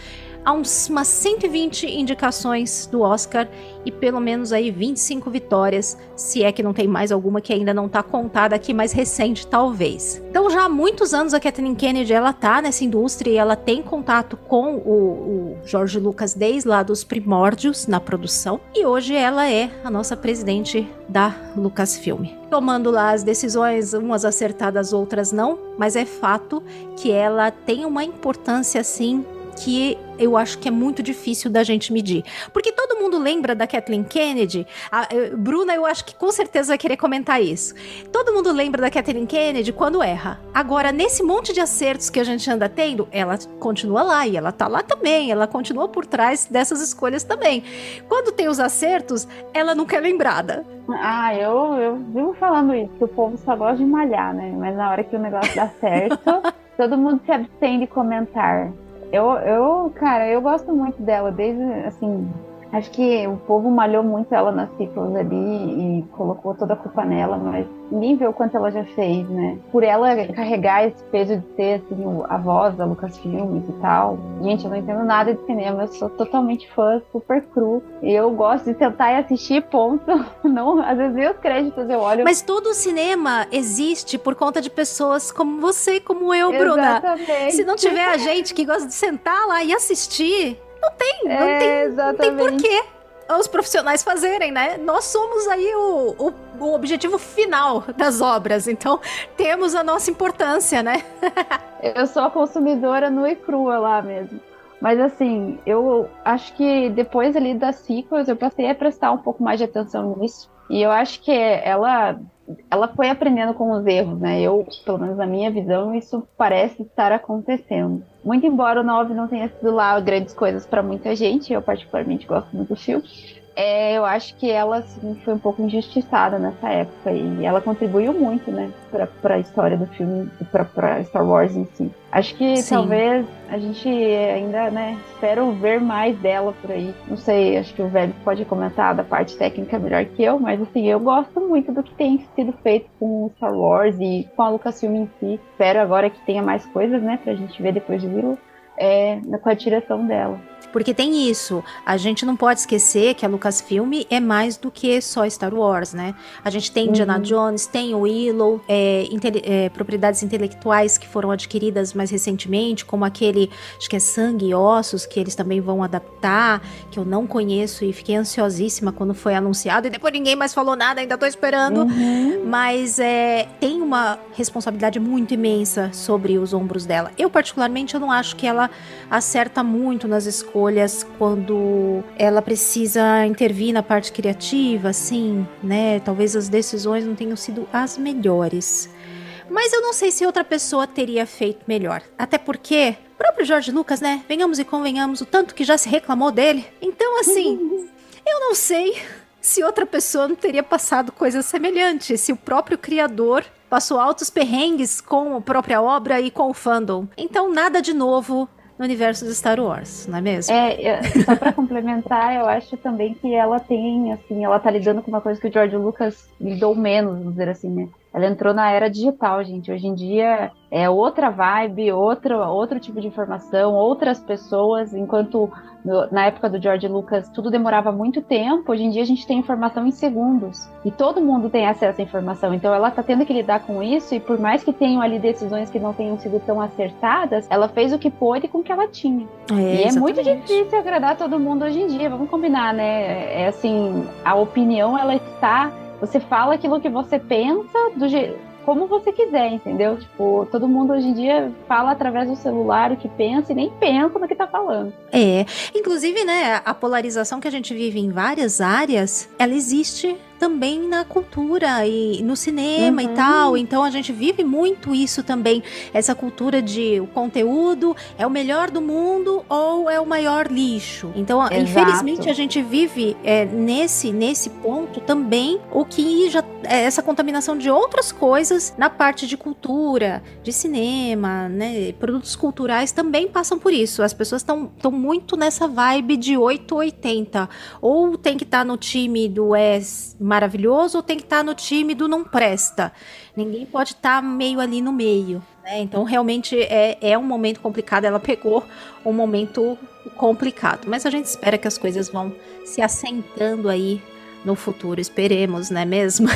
há uns, umas 120 indicações do Oscar e pelo menos aí 25 vitórias, se é que não tem mais alguma que ainda não está contada aqui, mais recente talvez. Então já há muitos anos a Kathleen Kennedy ela tá nessa indústria e ela tem contato com o, o George Lucas desde lá dos primórdios na produção e hoje ela é a nossa presidente da Lucasfilm. Tomando lá as decisões, umas acertadas, outras não, mas é fato que ela tem uma importância assim que eu acho que é muito difícil da gente medir. Porque todo mundo lembra da Kathleen Kennedy. A, a, Bruna, eu acho que com certeza vai querer comentar isso. Todo mundo lembra da Kathleen Kennedy quando erra. Agora, nesse monte de acertos que a gente anda tendo, ela continua lá e ela tá lá também. Ela continua por trás dessas escolhas também. Quando tem os acertos, ela nunca é lembrada. Ah, eu, eu vivo falando isso, que o povo só gosta de malhar, né? Mas na hora que o negócio dá certo, todo mundo se abstém de comentar. Eu, eu, cara, eu gosto muito dela, desde, assim, Acho que o povo malhou muito ela nas ciclos ali e colocou toda a culpa nela, mas ninguém vê o quanto ela já fez, né? Por ela carregar esse peso de ser assim, a voz da Lucasfilmes e tal. Gente, eu não entendo nada de cinema, eu sou totalmente fã, super cru. E eu gosto de sentar e assistir, ponto. Não, às vezes nem os créditos eu olho. Mas todo o cinema existe por conta de pessoas como você e como eu, Bruna. Exatamente. Se não tiver a gente que gosta de sentar lá e assistir, não tem, não É, tem, não tem exatamente. porquê os profissionais fazerem, né? Nós somos aí o, o, o objetivo final das obras, então temos a nossa importância, né? Eu sou a consumidora nua e crua lá mesmo. Mas assim, eu acho que depois ali das sequels eu passei a prestar um pouco mais de atenção nisso. E eu acho que ela ela foi aprendendo com os erros, né? Eu, pelo menos na minha visão, isso parece estar acontecendo. Muito embora o 9 não tenha sido lá grandes coisas para muita gente, eu particularmente gosto muito do filme. É, eu acho que ela assim, foi um pouco injustiçada nessa época e ela contribuiu muito, né, para a história do filme, para Star Wars em si. Acho que Sim. talvez a gente ainda, né, espero ver mais dela por aí. Não sei, acho que o velho pode comentar da parte técnica melhor que eu, mas assim, eu gosto muito do que tem sido feito com Star Wars e com a Lucasfilm em si. Espero agora que tenha mais coisas, né, pra gente ver depois de Willow, é, com a direção dela. Porque tem isso, a gente não pode esquecer que a Lucasfilm é mais do que só Star Wars, né? A gente tem Indiana Uhum. Jones, tem o Willow, é, é, propriedades intelectuais que foram adquiridas mais recentemente, como aquele, acho que é Sangue e Ossos, que eles também vão adaptar, que eu não conheço e fiquei ansiosíssima quando foi anunciado, e depois ninguém mais falou nada, ainda tô esperando. Uhum. Mas é, tem uma responsabilidade muito imensa sobre os ombros dela. Eu, particularmente, eu não acho que ela acerta muito nas escolhas quando ela precisa intervir na parte criativa, assim, né? Talvez as decisões não tenham sido as melhores. Mas eu não sei se outra pessoa teria feito melhor. Até porque, o próprio George Lucas, né? Venhamos e convenhamos, o tanto que já se reclamou dele. Então, assim, eu não sei se outra pessoa não teria passado coisa semelhante, se o próprio criador passou altos perrengues com a própria obra e com o fandom. Então, nada de novo no universo de Star Wars, não é mesmo? É, eu- só pra complementar, eu acho também que ela tem, assim, ela tá lidando com uma coisa que o George Lucas lidou menos, vamos dizer assim, né? Ela entrou na era digital, gente. Hoje em dia é outra vibe, outro, outro tipo de informação, outras pessoas, enquanto no- na época do George Lucas tudo demorava muito tempo, hoje em dia a gente tem informação em segundos. E todo mundo tem acesso à informação. Então ela tá tendo que lidar com isso, e por mais que tenham ali decisões que não tenham sido tão acertadas, ela fez o que pôde com o que ela tinha. E é muito exatamente. difícil agradar todo mundo hoje em dia, vamos combinar, né? É assim, a opinião ela está. Você fala aquilo que você pensa do jeito. Como você quiser, entendeu? Tipo, todo mundo hoje em dia fala através do celular o que pensa e nem pensa no que tá falando. É, inclusive, né, a polarização que a gente vive em várias áreas, ela existe também na cultura e no cinema Uhum. e tal. Então a gente vive muito isso também, essa cultura de o conteúdo é o melhor do mundo ou é o maior lixo. Então, Exato. infelizmente a gente vive é, nesse nesse ponto também o que já é essa contaminação de outras coisas na parte de cultura, de cinema, né, produtos culturais também passam por isso. As pessoas estão muito nessa vibe de 880. Ou tem que estar no time do é maravilhoso, ou tem que estar no time do não presta. Ninguém pode estar meio ali no meio. né? Então, realmente é, é um momento complicado. Ela pegou um momento complicado. Mas a gente espera que as coisas vão se assentando aí no futuro. Esperemos, não é mesmo?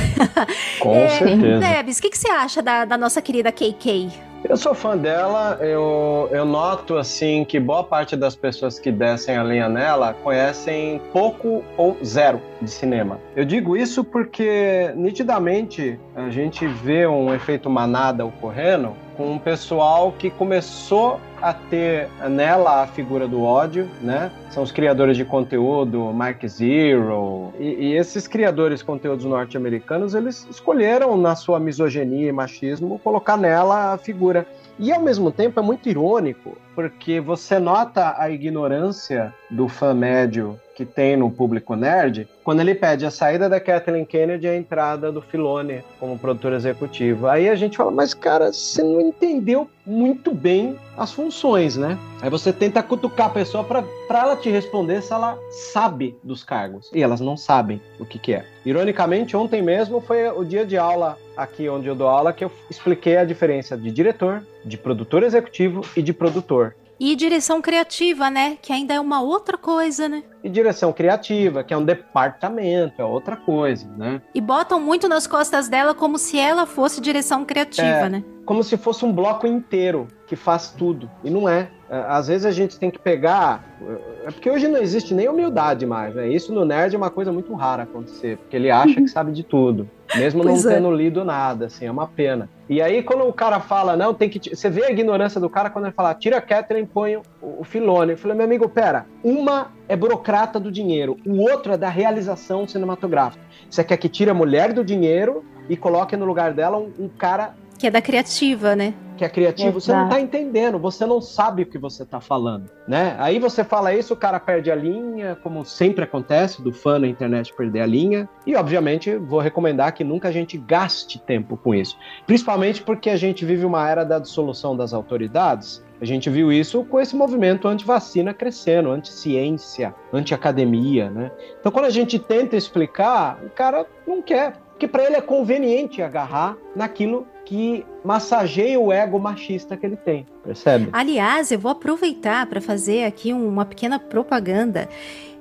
Com É, certeza. Debs, o que, que você acha da, da nossa querida KK? Eu sou fã dela, eu, eu noto assim que boa parte das pessoas que descem a linha nela conhecem pouco ou zero de cinema. Eu digo isso porque nitidamente a gente vê um efeito manada ocorrendo com um pessoal que começou a ter nela a figura do ódio, né? São os criadores de conteúdo, Mark Zero, e, e esses criadores de conteúdos norte-americanos, eles escolheram na sua misoginia e machismo colocar nela a figura. E ao mesmo tempo é muito irônico porque você nota a ignorância do fã médio que tem no público nerd quando ele pede a saída da Kathleen Kennedy e a entrada do Filone como produtor executivo. Aí a gente fala, mas cara, você não entendeu muito bem as funções, né? Aí você tenta cutucar a pessoa para ela te responder se ela sabe dos cargos. E elas não sabem o que, que é. Ironicamente, ontem mesmo foi o dia de aula aqui onde eu dou aula que eu expliquei a diferença de diretor, de produtor executivo e de produtor. E direção criativa, né? Que ainda é uma outra coisa, né? E direção criativa, que é um departamento, é outra coisa, né? E botam muito nas costas dela como se ela fosse direção criativa, É. né? Como se fosse um bloco inteiro que faz tudo. E não é. É, Às vezes a gente tem que pegar. É porque hoje não existe nem humildade mais, né? Isso no nerd é uma coisa muito rara acontecer, porque ele acha que sabe de tudo, mesmo não Pois é. tendo lido nada, assim, é uma pena. E aí, quando o cara fala, não, tem que. Você vê a ignorância do cara quando ele fala, tira a Catherine e põe o, o Filone. Eu falei, meu amigo, pera, uma é burocrata do dinheiro, o outro é da realização cinematográfica. Você quer que tire a mulher do dinheiro e coloque no lugar dela um, um cara Que é da criativa, né? Que é criativo, você não Exato. tá entendendo, você não sabe o que você tá falando, né? Aí você fala isso, o cara perde a linha, como sempre acontece, do fã na internet perder a linha. E, obviamente, vou recomendar que nunca a gente gaste tempo com isso. Principalmente porque a gente vive uma era da dissolução das autoridades. A gente viu isso com esse movimento anti-vacina crescendo, anti-ciência, anti-academia, né? Então, quando a gente tenta explicar, o cara não quer. Porque para ele é conveniente agarrar naquilo que massageia o ego machista que ele tem, percebe? Aliás, eu vou aproveitar para fazer aqui uma pequena propaganda,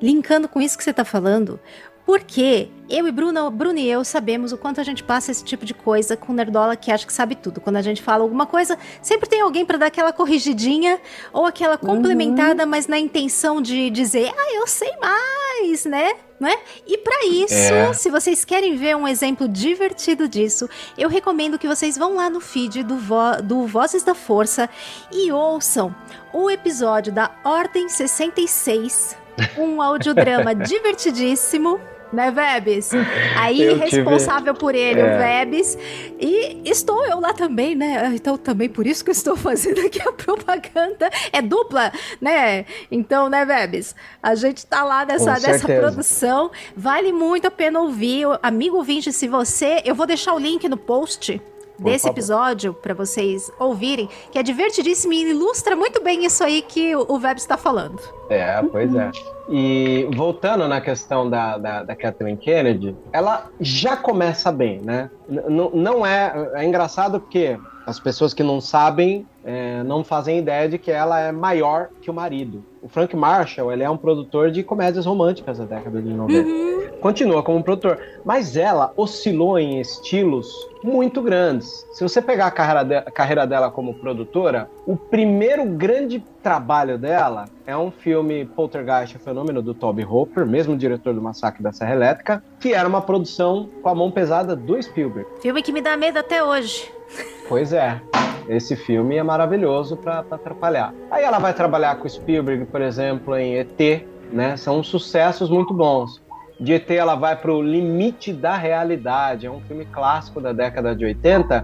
linkando com isso que você está falando. Porque eu e Bruno, Bruno e eu sabemos o quanto a gente passa esse tipo de coisa com nerdola que acha que sabe tudo. Quando a gente fala alguma coisa, sempre tem alguém para dar aquela corrigidinha ou aquela complementada, mas na intenção de dizer, ah, eu sei mais, né? Não é? E para isso, É. se vocês querem ver um exemplo divertido disso, eu recomendo que vocês vão lá no feed do, Vo- do Vozes da Força e ouçam o episódio da Ordem 66, um audiodrama divertidíssimo. Né, Vebs? Aí, Eu tive- responsável por ele, É. o Vebs. E estou eu lá também, né? Então, também por isso que eu estou fazendo aqui a propaganda. É dupla, né? Então, né, Vebs? A gente tá lá nessa, nessa produção. Vale muito a pena ouvir. Amigo ouvinte, se você. Eu vou deixar o link no post. Por Desse favor. episódio para vocês ouvirem, que é divertidíssimo e ilustra muito bem isso aí que o Vebs está falando. É, pois é. E voltando na questão da, da, da Kathleen Kennedy, ela já começa bem, né? N- não é. É engraçado porque as pessoas que não sabem é, não fazem ideia de que ela é maior que o marido. O Frank Marshall, ele é um produtor de comédias românticas da década de 90. Continua como produtor. Mas ela oscilou em estilos muito grandes. Se você pegar a carreira, de- a carreira dela como produtora, o primeiro grande trabalho dela é um filme Poltergeist, o Fenômeno, do Toby Hopper, mesmo diretor do Massacre da Serra Elétrica, que era uma produção com a mão pesada do Spielberg. Filme que me dá medo até hoje. Pois é. Esse filme é maravilhoso pra atrapalhar. Aí ela vai trabalhar com o Spielberg, por exemplo, em ET, né? São sucessos muito bons. De ET ela vai pro Limite da Realidade, é um filme clássico da década de 80.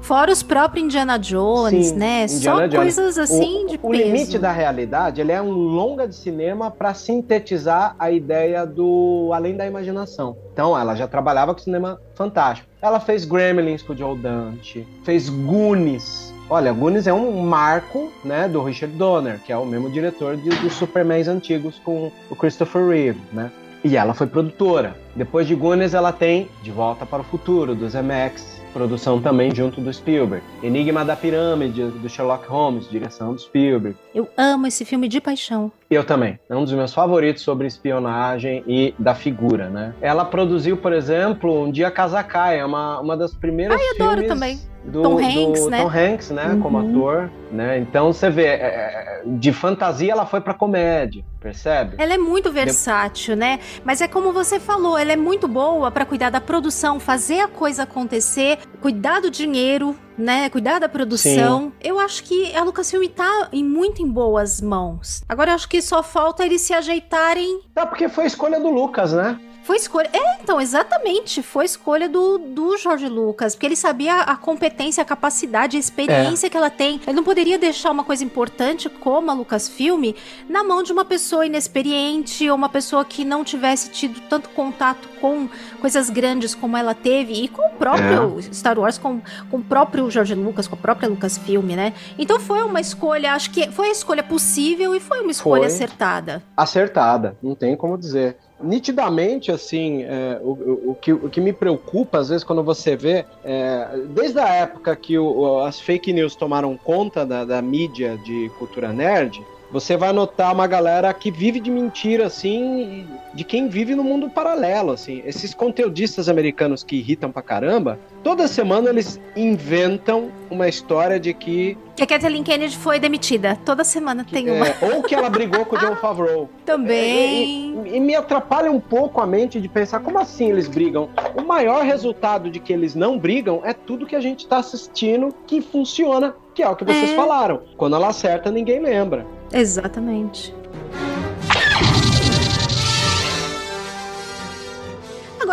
Fora os próprios Indiana Jones, Sim, né? Indiana Só Jones. coisas assim o, de o peso. Limite da Realidade, ele é um longa de cinema para sintetizar a ideia do além da imaginação. Então, ela já trabalhava com cinema fantástico. Ela fez Gremlins com o Joe Dante, fez Goonies. Olha, Goonies é um marco, né, do Richard Donner, que é o mesmo diretor de, dos Supermans antigos com o Christopher Reeve, né? E ela foi produtora. Depois de Goonies, ela tem De Volta para o Futuro, do Zemeckis, produção também junto do Spielberg. Enigma da Pirâmide, do Sherlock Holmes, direção do Spielberg. Eu amo esse filme de paixão. Eu também. É um dos meus favoritos sobre espionagem e da figura, né? Ela produziu, por exemplo, Um Dia Casakai, é uma, uma das primeiras Ai, adoro filmes também. Do, Tom do Hanks, né? Tom Hanks, né? Como Uhum. ator, né? Então você vê, é, é, de fantasia ela foi pra comédia, percebe? Ela é muito versátil, né? Mas é como você falou, ela é muito boa pra cuidar da produção, fazer a coisa acontecer, cuidar do dinheiro, né? Cuidar da produção. Eu acho que a Lucasfilm tá em, muito em boas mãos. Agora eu acho que só falta eles se ajeitarem. Tá, porque foi a escolha do Lucas, né? Foi escolha. É, então, exatamente. Foi escolha do, do Jorge Lucas. Porque ele sabia a competência, a capacidade, a experiência que ela tem. Ele não poderia deixar uma coisa importante como a Lucasfilm na mão de uma pessoa inexperiente ou uma pessoa que não tivesse tido tanto contato com coisas grandes como ela teve e com o próprio Star Wars, com, com o próprio Jorge Lucas, com a própria Lucasfilm, né? Então foi uma escolha, acho que foi a escolha possível e foi uma escolha Foi. acertada. acertada, não tem como dizer. Nitidamente, assim, é, o, o- que, o que me preocupa, às vezes, quando você vê, é, desde a época que o- as fake news tomaram conta da, da mídia de cultura nerd, você vai notar uma galera que vive de mentira, assim, de quem vive no mundo paralelo, assim. Esses conteudistas americanos que irritam pra caramba, toda semana eles inventam uma história de que Que a Kathleen Kennedy foi demitida. Toda semana tem uma. é, ou que ela brigou com o John Favreau. Também. E, e- e me atrapalha um pouco a mente de pensar como assim eles brigam. O maior resultado de que eles não brigam é tudo que a gente tá assistindo que funciona, que é o que vocês É. falaram. Quando ela acerta, ninguém lembra. Exatamente.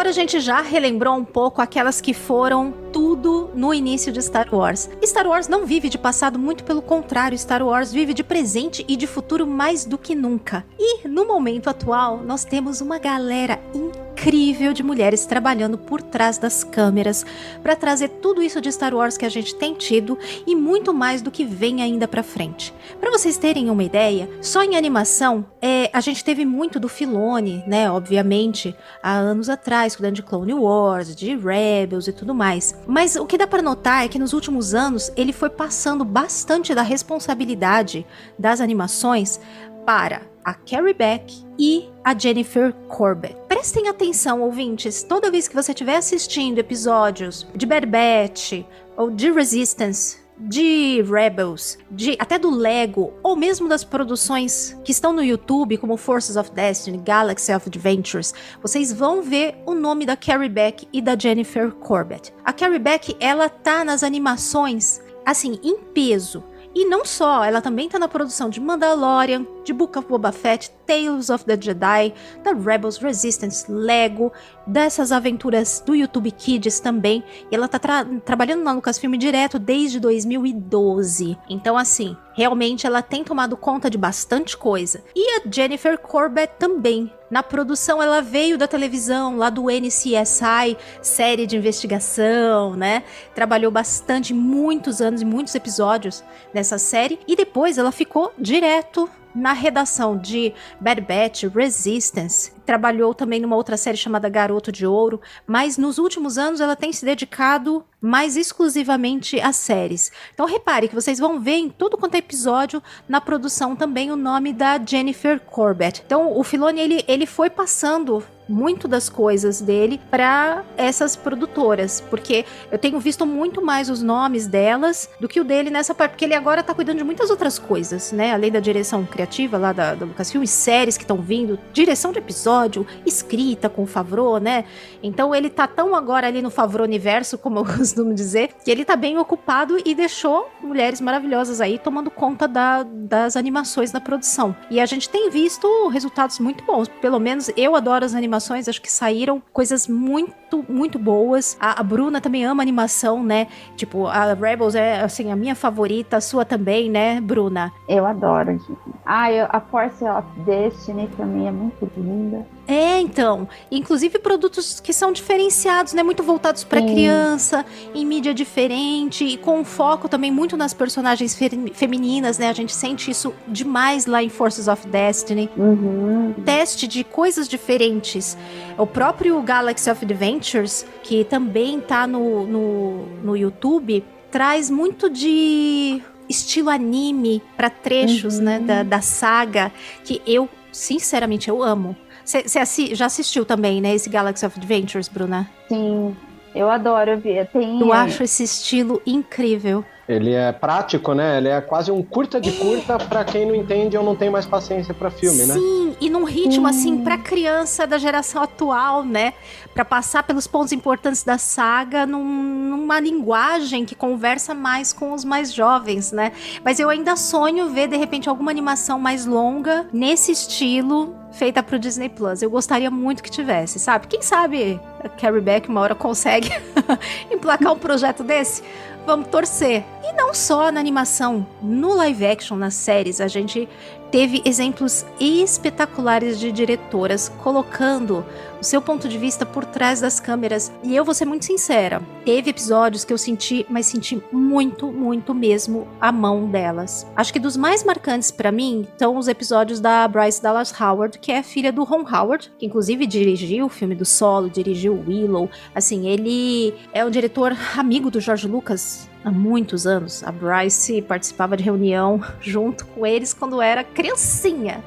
Agora a gente já relembrou um pouco aquelas que foram tudo no início de Star Wars. Star Wars não vive de passado, muito pelo contrário, Star Wars vive de presente e de futuro mais do que nunca. E no momento atual, nós temos uma galera incrível de mulheres trabalhando por trás das câmeras para trazer tudo isso de Star Wars que a gente tem tido e muito mais do que vem ainda pra frente. Para vocês terem uma ideia, só em animação, é, a gente teve muito do Filone, né? Obviamente, há anos atrás, cuidando de Clone Wars, de Rebels e tudo mais. Mas o que dá para notar é que nos últimos anos ele foi passando bastante da responsabilidade das animações para a Carrie Beck e a Jennifer Corbett. Prestem atenção, ouvintes, toda vez que você estiver assistindo episódios de Bad Batch ou de Resistance, de Rebels, de até do Lego, ou mesmo das produções que estão no YouTube, como Forces of Destiny, Galaxy of Adventures, vocês vão ver o nome da Carrie Beck e da Jennifer Corbett. A Carrie Beck, ela tá nas animações, assim, em peso. E não só, ela também tá na produção de Mandalorian, de Book of Boba Fett, Tales of the Jedi, da Rebels Resistance, Lego, dessas aventuras do YouTube Kids também. E ela tá tra- trabalhando na Lucasfilm direto desde 2012. Então, assim, realmente ela tem tomado conta de bastante coisa. E a Jennifer Corbett também. Na produção, ela veio da televisão, lá do NCSI, série de investigação, né? Trabalhou bastante, muitos anos e muitos episódios nessa série. E depois ela ficou direto na redação de Bad Batch, Resistance. Trabalhou também numa outra série chamada Garoto de Ouro, mas nos últimos anos ela tem se dedicado mais exclusivamente às séries. Então repare que vocês vão ver em todo quanto é episódio na produção também o nome da Jennifer Corbett. Então o Filoni ele, ele foi passando muito das coisas dele para essas produtoras, porque eu tenho visto muito mais os nomes delas do que o dele nessa parte, porque ele agora tá cuidando de muitas outras coisas, né? Além da direção criativa lá da, da Lucasfilm, séries que estão vindo, direção de episódio, escrita com o Favreau, né? Então ele tá tão agora ali no Favreau universo, como eu costumo dizer, que ele tá bem ocupado e deixou mulheres maravilhosas aí tomando conta da- das animações da produção. E a gente tem visto resultados muito bons, pelo menos eu adoro as animações, acho que saíram coisas muito, muito boas. A, a Bruna também ama animação, né? Tipo, a Rebels é, assim, a minha favorita, a sua também, né, Bruna? Eu adoro. gente. Ah, eu- a Force of Destiny também é muito linda. É, então. Inclusive produtos que são diferenciados, né? Muito voltados Sim. criança, em mídia diferente, e com foco também muito nas personagens fe- femininas, né? A gente sente isso demais lá em Forces of Destiny. Uhum. Teste de coisas diferentes. O próprio Galaxy of Adventures, que também tá no, no, no YouTube, traz muito de estilo anime pra trechos, Uhum. né? Da, da saga, que eu, sinceramente, eu amo. Você já assistiu também, né? Esse Galaxy of Adventures, Bruna? Sim, eu adoro ver. Tem, Eu acho esse estilo incrível. Ele é prático, né? Ele é quase um curta de curta pra quem não entende ou não tem mais paciência pra filme, né? Sim, e num ritmo assim pra criança da geração atual, né? Pra passar pelos pontos importantes da saga num- numa linguagem que conversa mais com os mais jovens, né? Mas eu ainda sonho ver de repente alguma animação mais longa nesse estilo feita pro Disney Plus. Eu gostaria muito que tivesse, sabe? Quem sabe a Carrie Beck uma hora consegue emplacar um projeto desse? Vamos torcer. E não só na animação, no live action, nas séries, a gente teve exemplos espetaculares de diretoras colocando o seu ponto de vista por trás das câmeras. E eu vou ser muito sincera, teve episódios que eu senti, mas senti muito, muito mesmo a mão delas. Acho que dos mais marcantes pra mim estão os episódios da Bryce Dallas Howard, que é filha do Ron Howard, que inclusive dirigiu o filme do Solo, dirigiu Willow. Assim, ele é um diretor amigo do George Lucas há muitos anos. A Bryce participava de reunião junto com eles quando era criancinha.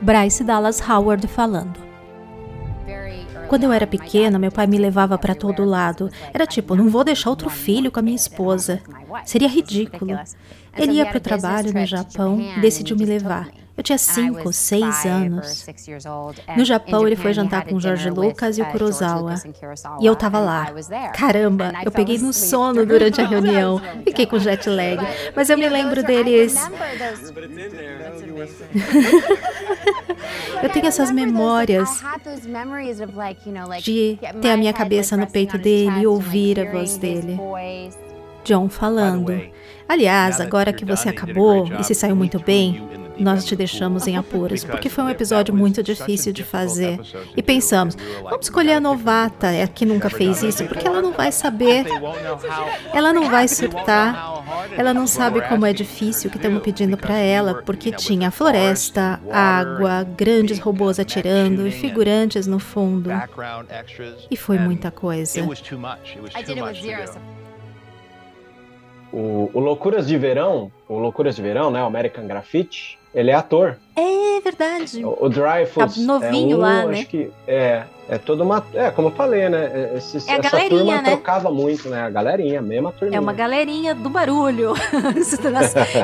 Bryce Dallas Howard falando. Quando eu era pequena, meu pai me levava para todo lado. Era tipo, não vou deixar outro filho com a minha esposa. Seria ridículo. Ele ia para o trabalho no Japão e decidiu me levar. Eu tinha 5, 6 anos. No Japão, ele foi jantar com o George Lucas e o Kurosawa. E eu tava lá. Caramba, eu peguei no sono durante a reunião. Fiquei com jet lag. Mas eu me lembro deles. Eu tenho essas memórias de ter a minha cabeça no peito dele e ouvir a voz dele. John falando. Aliás, agora que você acabou e se saiu muito bem, nós te deixamos em apuros, porque foi um episódio muito difícil de fazer. E pensamos, vamos escolher a novata, é a que nunca fez isso, porque ela não vai saber, ela não vai surtar, ela não sabe como é difícil o que estamos pedindo para ela, porque tinha floresta, água, grandes robôs atirando e figurantes no fundo. E foi muita coisa. O, o Loucuras de Verão, o Loucuras de Verão, né? O American Graffiti, ele é ator. É verdade. O, o Dreyfus Tá novinho é um, lá, acho né? que é, é toda uma, é como eu falei, né? É a essa galerinha, turma né? trocava muito, né? A galerinha, a mesma turminha. É uma galerinha do barulho.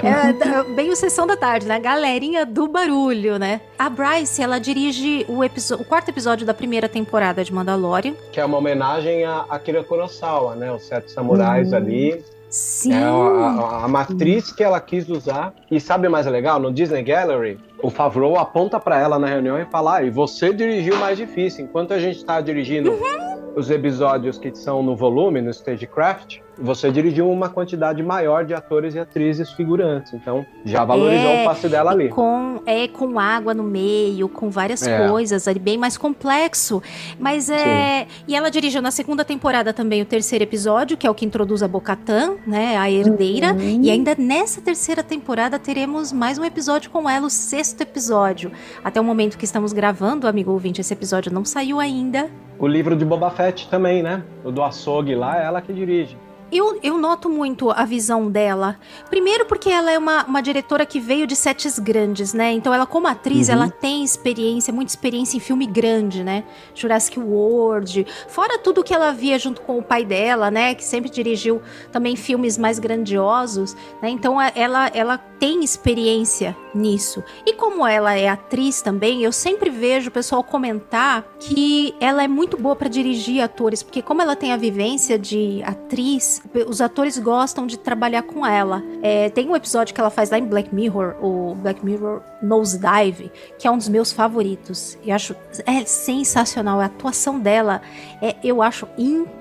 é da- bem o Sessão da Tarde, né? Galerinha do barulho, né? A Bryce, ela dirige o, o quarto episódio da primeira temporada de Mandalorian. Que é uma homenagem a Akira Kurosawa, né? Os Sete Samurais Hum. ali. Sim. É a, a- a matriz que ela quis usar. E sabe o mais legal? No Disney Gallery, o Favreau aponta pra ela na reunião e fala: ah, e você dirigiu o mais difícil. Enquanto a gente tá dirigindo Uhum. os episódios que são no volume, no Stagecraft, você dirigiu uma quantidade maior de atores e atrizes figurantes. Então, já valorizou É, o passe dela ali. Com, é, com água no meio, com várias É. coisas ali, bem mais complexo. Mas é. E ela dirigiu na segunda temporada também o terceiro episódio, que é o que introduz a Bocatã, né? A herdeira. Uhum. E ainda nessa terceira temporada teremos mais um episódio com ela, o sexto episódio. Até o momento que estamos gravando, amigo ouvinte, esse episódio não saiu ainda. O livro de Boba Fett também, né? O do açougue lá, é ela que dirige. Eu, eu noto muito a visão dela. Primeiro porque ela é uma, uma diretora que veio de setes grandes, né? Então ela como atriz, Uhum. ela tem experiência, muita experiência em filme grande, né? Jurassic World. Fora tudo que ela via junto com o pai dela, né? Que sempre dirigiu também filmes mais grandiosos, né? Então ela, ela tem experiência nisso. E como ela é atriz também, eu sempre vejo o pessoal comentar que ela é muito boa para dirigir atores, porque como ela tem a vivência de atriz, os atores gostam de trabalhar com ela. É, tem um episódio que ela faz lá em Black Mirror, o Black Mirror Nosedive, que é um dos meus favoritos. E acho é sensacional. A atuação dela é, eu acho incrível,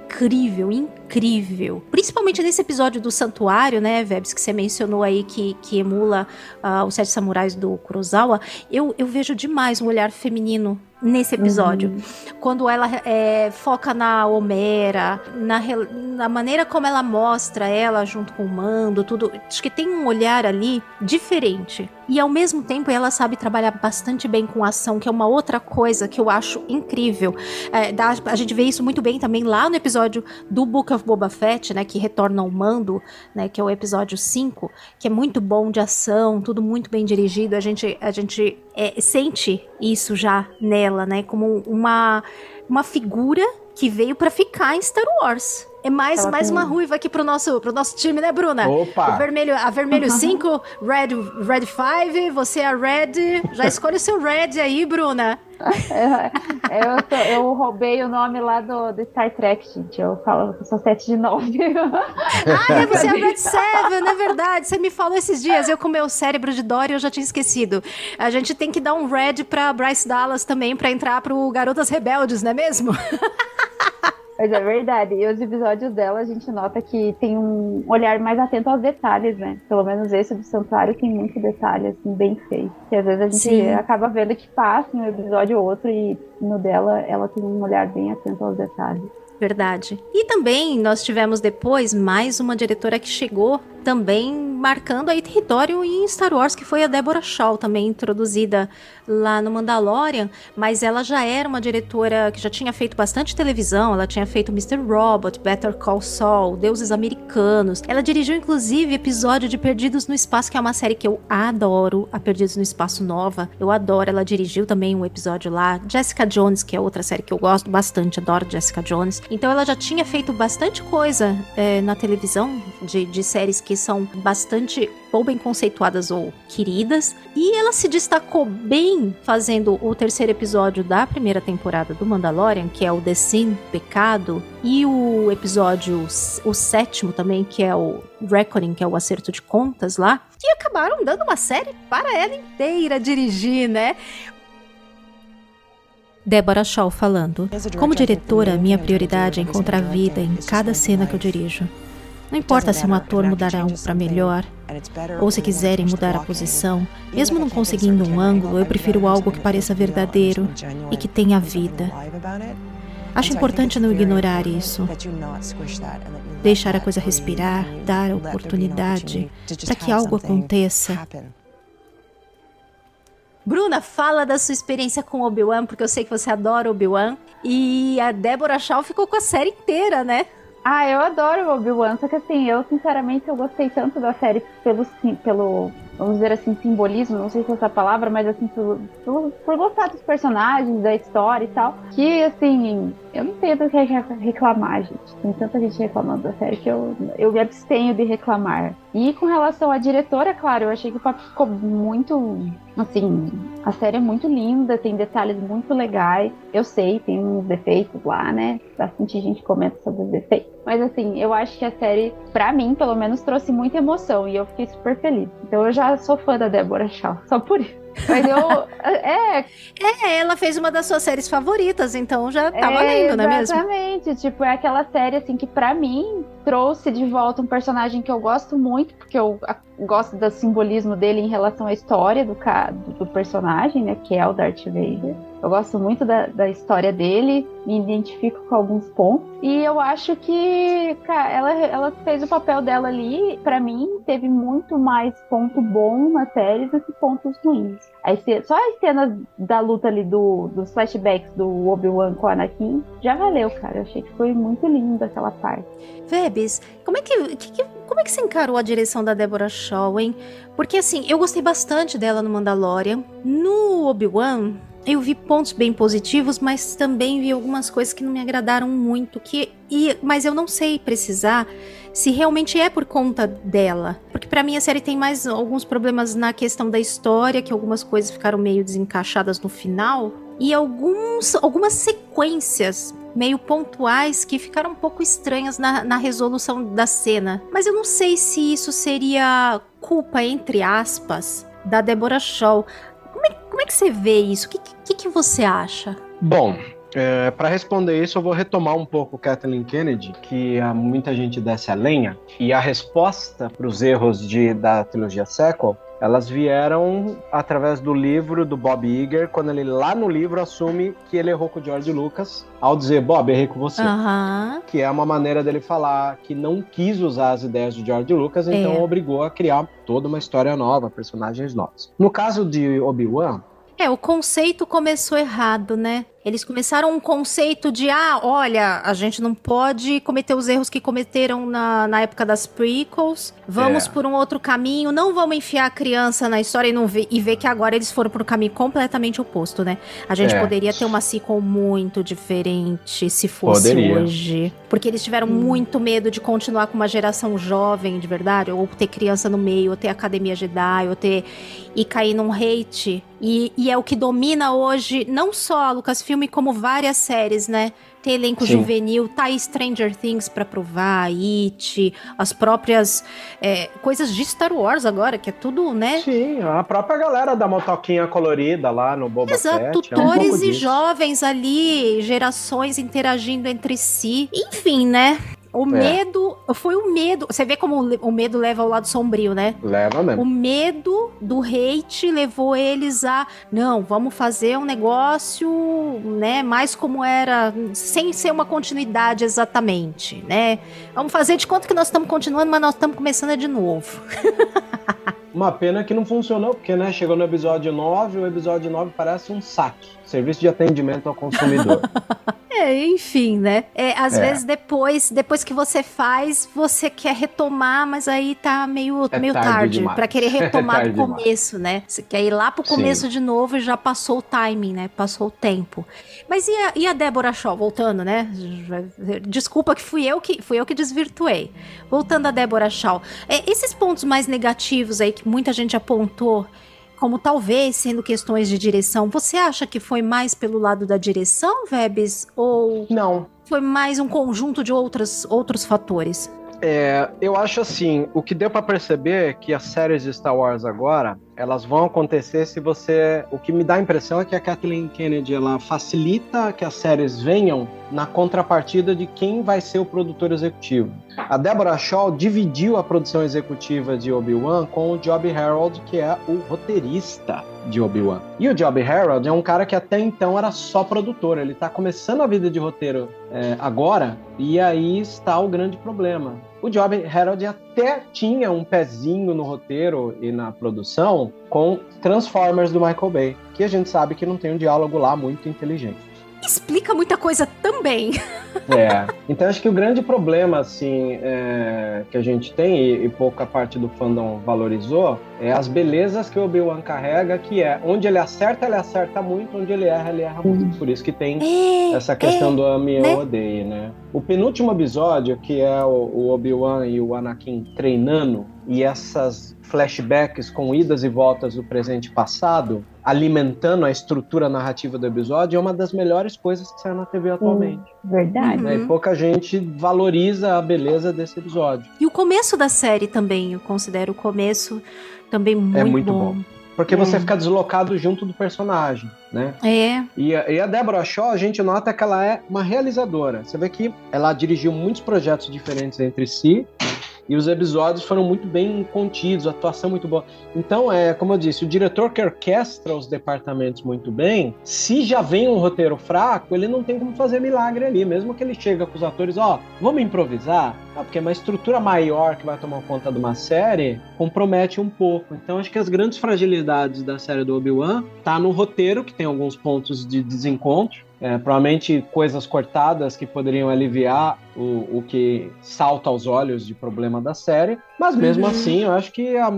incrível. Principalmente nesse episódio do Santuário, né, Vebs, que você mencionou aí, que, que emula ah, os Sete Samurais do Kurosawa. Eu, eu vejo demais um olhar feminino nesse episódio. Quando ela é, foca na Homera, na, na maneira como ela mostra ela junto com o Mando, tudo. Acho que tem um olhar ali diferente. E ao mesmo tempo ela sabe trabalhar bastante bem com ação, que é uma outra coisa que eu acho incrível. É, dá- a gente vê isso muito bem também lá no episódio do Book of Boba Fett, né? Que retorna ao mando, né? Que é o episódio 5, que é muito bom de ação, tudo muito bem dirigido. A gente, a gente é, sente isso já nela, né? Como uma, uma figura que veio pra ficar em Star Wars. É mais, Ela mais tem- uma ruiva aqui pro nosso, pro nosso time, né, Bruna? Opa! O vermelho, a vermelho 5, red, red 5, você é a red. Já escolhe o seu red aí, Bruna. É, eu, tô- eu roubei o nome lá do, do Star Trek, gente. Eu falo que eu sou 7 de 9. Ah, é, você é a red 7, é verdade. Você me falou esses dias, eu com meu cérebro de Dory, eu já tinha esquecido. A gente tem que dar um red pra Bryce Dallas também, pra entrar pro Garotas Rebeldes, não é mesmo? Mas é verdade. E os episódios dela, a gente nota que tem um olhar mais atento aos detalhes, né? Pelo menos esse do Santuário tem muito detalhe, assim, bem feito. Que às vezes a gente Sim. acaba vendo que passa um episódio ou outro e no dela, ela tem um olhar bem atento aos detalhes. Verdade. E também nós tivemos depois mais uma diretora que chegou também marcando aí território em Star Wars, que foi a Deborah Shaw, também introduzida lá no Mandalorian, mas ela já era uma diretora que já tinha feito bastante televisão, ela tinha feito Mr. Robot, Better Call Saul, Deuses Americanos. Ela dirigiu inclusive episódio de Perdidos no Espaço, que é uma série que eu adoro, a Perdidos no Espaço nova. Eu adoro, ela dirigiu também um episódio lá. Jessica Jones, que é outra série que eu gosto bastante, adoro Jessica Jones. Então ela já tinha feito bastante coisa é, na televisão, de, de séries que são bastante ou bem conceituadas ou queridas. E ela se destacou bem fazendo o terceiro episódio da primeira temporada do Mandalorian, que é o The Sin, Pecado, e o episódio, o sétimo também, que é o Reckoning, que é o acerto de contas lá, que acabaram dando uma série para ela inteira dirigir, né? Débora Shaw falando. Como diretora, minha prioridade é encontrar vida em cada cena que eu dirijo. Não importa se um ator mudar algo para melhor, ou se quiserem mudar a posição, mesmo não conseguindo um ângulo, eu prefiro algo que pareça verdadeiro e que tenha vida. Acho importante não ignorar isso. Deixar a coisa respirar, dar oportunidade para que algo aconteça. Bruna, fala da sua experiência com Obi-Wan, porque eu sei que você adora Obi-Wan. E a Débora Shaw ficou com a série inteira, né? Ah, eu adoro o Obi-Wan, só que assim, eu sinceramente eu gostei tanto da série pelo, pelo vamos dizer assim, simbolismo, não sei se é essa palavra, mas assim, pelo, pelo- por gostar dos personagens, da história e tal, que assim, eu não tenho do que re- reclamar, gente. Tem tanta gente reclamando da série que eu, eu me abstenho de reclamar. E com relação à diretora, claro, eu achei que o papo ficou muito, assim, a série é muito linda, tem detalhes muito legais. Eu sei, tem uns defeitos lá, né? Bastante gente comenta sobre os defeitos. Mas assim, eu acho que a série, pra mim, pelo menos, trouxe muita emoção e eu fiquei super feliz. Então eu já sou fã da Débora Shaw, só por isso. Mas eu. É, É, ela fez uma das suas séries favoritas, então já tá é, valendo, não é mesmo? Exatamente. Tipo, é aquela série assim que pra mim trouxe de volta um personagem que eu gosto muito, porque eu gosto do simbolismo dele em relação à história do, do, personagem, né? Que é o Darth Vader. Eu gosto muito da, da história dele, me identifico com alguns pontos. E eu acho que ca- ela, ela fez o papel dela ali, pra mim, teve muito mais ponto bom na série do que pontos ruins. Só as cenas da luta ali do, dos flashbacks do Obi-Wan com o Anakin já valeu, cara. Eu achei que foi muito lindo aquela parte. Vebes, como é que, que- que- como é que você encarou a direção da Deborah Shaw, hein? Porque assim, eu gostei bastante dela no Mandalorian. No Obi-Wan, eu vi pontos bem positivos, mas também vi algumas coisas que não me agradaram muito. Que, e, mas eu não sei precisar se realmente é por conta dela. Porque pra mim a série tem mais alguns problemas na questão da história, que algumas coisas ficaram meio desencaixadas no final. E alguns, algumas sequências meio pontuais que ficaram um pouco estranhas na, na resolução da cena. Mas eu não sei se isso seria culpa, entre aspas, da Deborah Shaw. Como é, como é que você vê isso? O que, que, que você acha? Bom, é, para responder isso, eu vou retomar um pouco Kathleen Kennedy, que muita gente desce a lenha, e a resposta para os erros de, da trilogia sequel, elas vieram através do livro do Bob Iger, quando ele lá no livro assume que ele errou com o George Lucas, ao dizer, Bob, errei com você. Que é uma maneira dele falar que não quis usar as ideias de George Lucas, então É. obrigou a criar toda uma história nova, personagens novos. No caso de Obi-Wan, É, o conceito começou errado, né? Eles começaram um conceito de, ah, olha, a gente não pode cometer os erros que cometeram na, na época das prequels, vamos É. por um outro caminho, não vamos enfiar a criança na história e, não ver, e ver que agora eles foram por um caminho completamente oposto, né? A gente É. poderia ter uma sequel muito diferente se fosse Poderia. hoje. Porque eles tiveram muito medo de continuar com uma geração jovem, de verdade, ou ter criança no meio, ou ter academia Jedi, ou ter. e cair num hate. E, e é o que domina hoje, não só a Lucasfilm, como várias séries, né? Tem elenco Sim. juvenil, tá aí Stranger Things pra provar, It, as próprias é, coisas de Star Wars agora, que é tudo, né? Sim, a própria galera da motoquinha colorida lá no Boba Exato, Fett. é um tutores e disso. jovens ali, gerações interagindo entre si. Enfim, né? O medo, foi o medo. Você vê como o medo leva ao lado sombrio, né? Leva mesmo. O medo do hate levou eles a, não, vamos fazer um negócio, né, mais como era, sem ser uma continuidade exatamente, né? Vamos fazer de conta que nós estamos continuando, mas nós estamos começando de novo. Uma pena que não funcionou, porque né, chegou no episódio 9, o episódio 9 parece um saque. Serviço de atendimento ao consumidor. É, enfim, né? É, às É. vezes depois, depois que você faz, você quer retomar, mas aí tá meio, É meio tarde tarde, pra querer retomar É do tarde demais. começo, né? Você quer ir lá pro Sim. começo de novo e já passou o timing, né? Passou o tempo. Mas e a, e a Débora Shaw, voltando, né? Desculpa que fui eu que fui eu que desvirtuei. Voltando a Débora Shaw. É, esses pontos mais negativos aí que muita gente apontou como talvez sendo questões de direção, você acha que foi mais pelo lado da direção, Vebs? Ou Não. foi mais um conjunto de outros, outros fatores? É, eu acho assim, o que deu pra perceber é que as séries de Star Wars agora, elas vão acontecer se você, o que me dá a impressão é que a Kathleen Kennedy ela facilita que as séries venham na contrapartida de quem vai ser o produtor executivo. A Deborah Shaw dividiu a produção executiva de Obi-Wan com o Job Harold, que é o roteirista de Obi-Wan. E o Job Harold é um cara que até então era só produtor, ele tá começando a vida de roteiro é, agora, e aí está o grande problema. O Job Harold até tinha um pezinho no roteiro e na produção com Transformers do Michael Bay, que a gente sabe que não tem um diálogo lá muito inteligente. Explica muita coisa também. É. Então acho que o grande problema assim é, que a gente tem e, e pouca parte do fandom valorizou é as belezas que o Obi-Wan carrega, que é onde ele acerta, ele acerta muito, onde ele erra, ele erra muito. Por isso que tem É, essa questão é, do ame né? ou odeie, né? O penúltimo episódio, que é o, o Obi-Wan e o Anakin treinando, e essas flashbacks com idas e voltas do presente e passado, alimentando a estrutura narrativa do episódio, é uma das melhores coisas que saiu na TV atualmente. Verdade. né? E pouca gente valoriza a beleza desse episódio. E o começo da série também, eu considero o começo também muito, é muito bom. bom. Porque É. você fica deslocado junto do personagem, né? É, E a, e a Deborah Shaw, a gente nota que ela é uma realizadora. Você vê que ela dirigiu muitos projetos diferentes entre si e os episódios foram muito bem contidos, a atuação muito boa. Então, é como eu disse, o diretor que orquestra os departamentos muito bem, se já vem um roteiro fraco, ele não tem como fazer milagre ali, mesmo que ele chega com os atores, ó, vamos improvisar, ah, porque uma estrutura maior que vai tomar conta de uma série compromete um pouco. Então, acho que as grandes fragilidades da série do Obi-Wan tá no roteiro, que tem alguns pontos de desencontro, é, provavelmente coisas cortadas que poderiam aliviar o, o que salta aos olhos de problema da série, mas mesmo Uhum. assim, eu acho que a-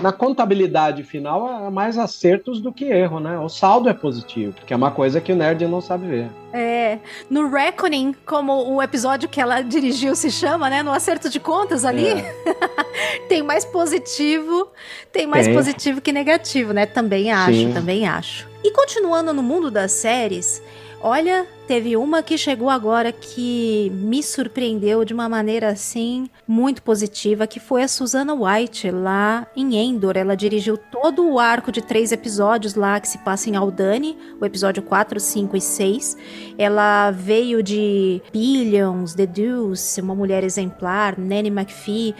na contabilidade final há mais acertos do que erro, né? O saldo é positivo, que é uma coisa que o nerd não sabe ver. é. No Reckoning, como o episódio que ela dirigiu se chama, né? No acerto de contas ali, É. tem mais positivo, tem mais Tem. positivo que negativo, né? Também acho, Sim. também acho. E continuando no mundo das séries, olha, teve uma que chegou agora que me surpreendeu de uma maneira assim muito positiva, que foi a Susana White lá em Endor. Ela dirigiu todo o arco de três episódios lá que se passa em Aldani, o episódio 4, 5 e 6. Ela veio de Billions, The Deuce, Uma Mulher Exemplar, Nanny McPhee.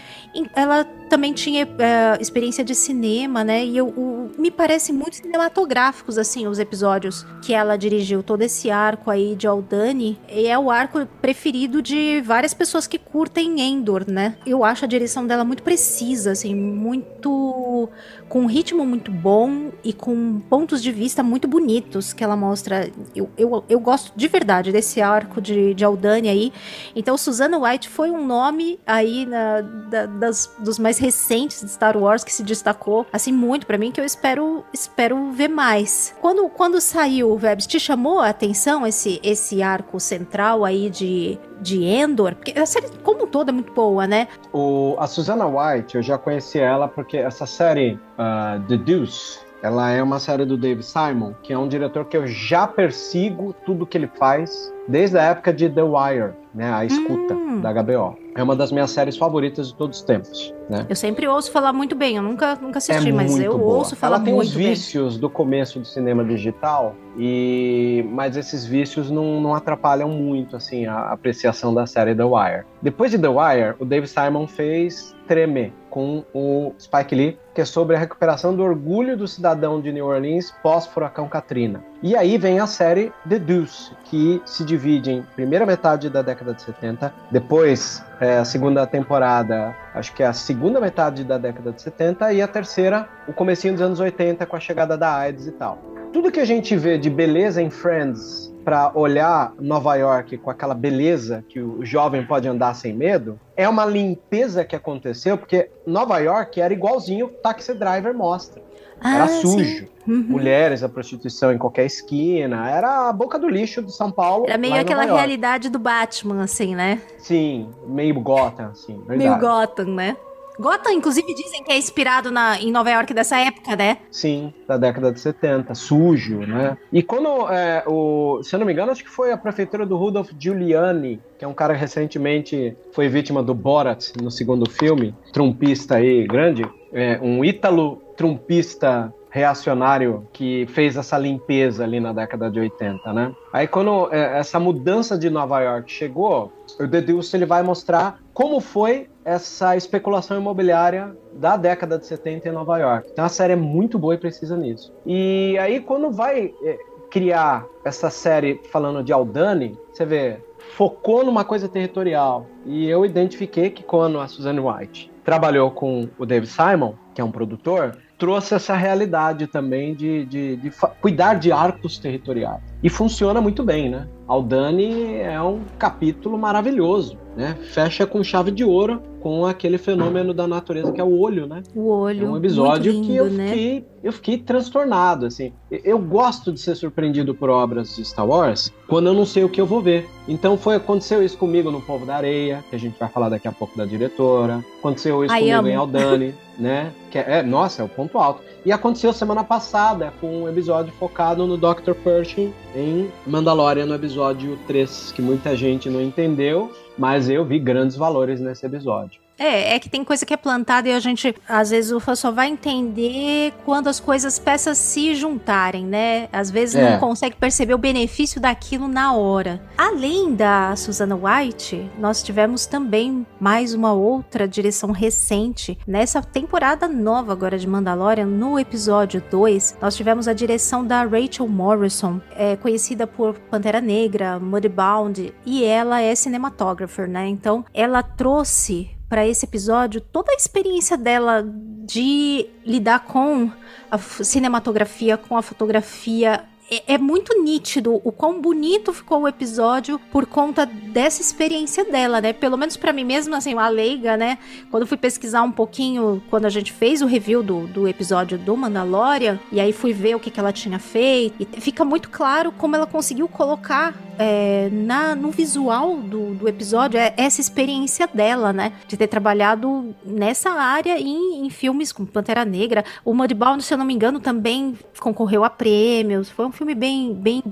Ela também tinha é, experiência de cinema, né? E eu- o, me parecem muito cinematográficos, assim, os episódios que ela dirigiu. Todo esse arco aí de Aldani. E é o arco preferido de várias pessoas que curtem Endor, né? Eu acho a direção dela muito precisa, assim, muito. Com um ritmo muito bom e com pontos de vista muito bonitos que ela mostra. Eu, eu, eu gosto de verdade desse arco de, de Aldani aí. Então, Susana White foi um nome aí na, da, das, dos mais recentes de Star Wars que se destacou, assim, muito para mim, que eu espero, espero ver mais. Quando, quando saiu o Vebs, te chamou a atenção esse, esse arco central aí de, de Endor? Porque a série como um todo é muito boa, né? O, a Susana White, eu já conheci ela porque essa série uh, The Deuce, ela é uma série do Dave Simon, que é um diretor que eu já persigo tudo que ele faz desde a época de The Wire, né, a escuta Hum. da HBO. É uma das minhas séries favoritas de todos os tempos, né? Eu sempre ouço falar muito bem, eu nunca, nunca assisti, é mas muito eu boa. ouço falar Ela tem muito os bem. vícios do começo do cinema digital e mas esses vícios não, não atrapalham muito assim a apreciação da série The Wire. Depois de The Wire, o Dave Simon fez Tremer com o Spike Lee, que é sobre a recuperação do orgulho do cidadão de New Orleans pós-furacão Katrina. E aí vem a série The Deuce, que se divide em primeira metade da década de 70, depois é, a segunda temporada, acho que é a segunda metade da década de 70 e a terceira, o comecinho dos anos 80 com a chegada da AIDS e tal. Tudo que a gente vê de beleza em Friends para olhar Nova York com aquela beleza que o jovem pode andar sem medo, é uma limpeza que aconteceu, porque Nova York era igualzinho o Taxi Driver mostra. Era Ah, sujo. Uhum. Mulheres, a prostituição em qualquer esquina. Era a boca do lixo de São Paulo. Era meio aquela realidade do Batman, assim, né? Sim, meio Gotham, assim. Verdade. Meio Gotham, né? Gotham, inclusive, dizem que é inspirado na, em Nova York dessa época, né? Sim, da década de 70, sujo, né? E quando, é, o, se eu não me engano, acho que foi a prefeitura do Rudolph Giuliani, que é um cara que recentemente foi vítima do Borat no segundo filme, trumpista aí grande, é, um ítalo trumpista reacionário que fez essa limpeza ali na década de 80, né? Aí quando é, essa mudança de Nova York chegou, o Deuce ele vai mostrar como foi essa especulação imobiliária da década de 70 em Nova York. Então a série é muito boa e precisa nisso. E aí quando vai é, criar essa série falando de Aldani, você vê, focou numa coisa territorial. E eu identifiquei que quando a Suzanne White trabalhou com o Dave Simon, que é um produtor, trouxe essa realidade também de, de, de cuidar de arcos territoriais. E funciona muito bem, né? Aldani é um capítulo maravilhoso, né? Fecha com chave de ouro com aquele fenômeno da natureza que é o olho, né? O olho. É um episódio muito que lindo, eu né? fiquei, eu fiquei transtornado, assim. Eu gosto de ser surpreendido por obras de Star Wars quando eu não sei o que eu vou ver. Então foi aconteceu isso comigo no Povo da Areia, que a gente vai falar daqui a pouco da diretora. Aconteceu isso Ai, comigo amo. em Aldani, né? Que é, é- nossa, é o ponto alto. E aconteceu semana passada com um episódio focado no Dr. Pershing em Mandalorian no episódio 3, que muita gente não entendeu, mas eu vi grandes valores nesse episódio. É, é que tem coisa que é plantada e a gente, às vezes, o fã só vai entender quando as coisas, peças se juntarem, né? Às vezes É. não consegue perceber o benefício daquilo na hora. Além da Susana White, nós tivemos também mais uma outra direção recente. Nessa temporada nova agora de Mandalorian, no episódio 2, nós tivemos a direção da Rachel Morrison, é, conhecida por Pantera Negra, Mudbound, e ela é cinematógrafa, né? Então, ela trouxe para esse episódio toda a experiência dela de lidar com a cinematografia, com a fotografia. É, é muito nítido o quão bonito ficou o episódio por conta dessa experiência dela, né? Pelo menos para mim mesmo, assim, uma leiga, né? Quando fui pesquisar um pouquinho, quando a gente fez o review do, do episódio do Mandalorian, e aí fui ver o que, que ela tinha feito, e fica muito claro como ela conseguiu colocar é, na, no visual do, do episódio é essa experiência dela, né? De ter trabalhado nessa área em, em filmes com Pantera Negra. O Mudbound, se eu não me engano, também concorreu a prêmios. Foi um filme bem, bem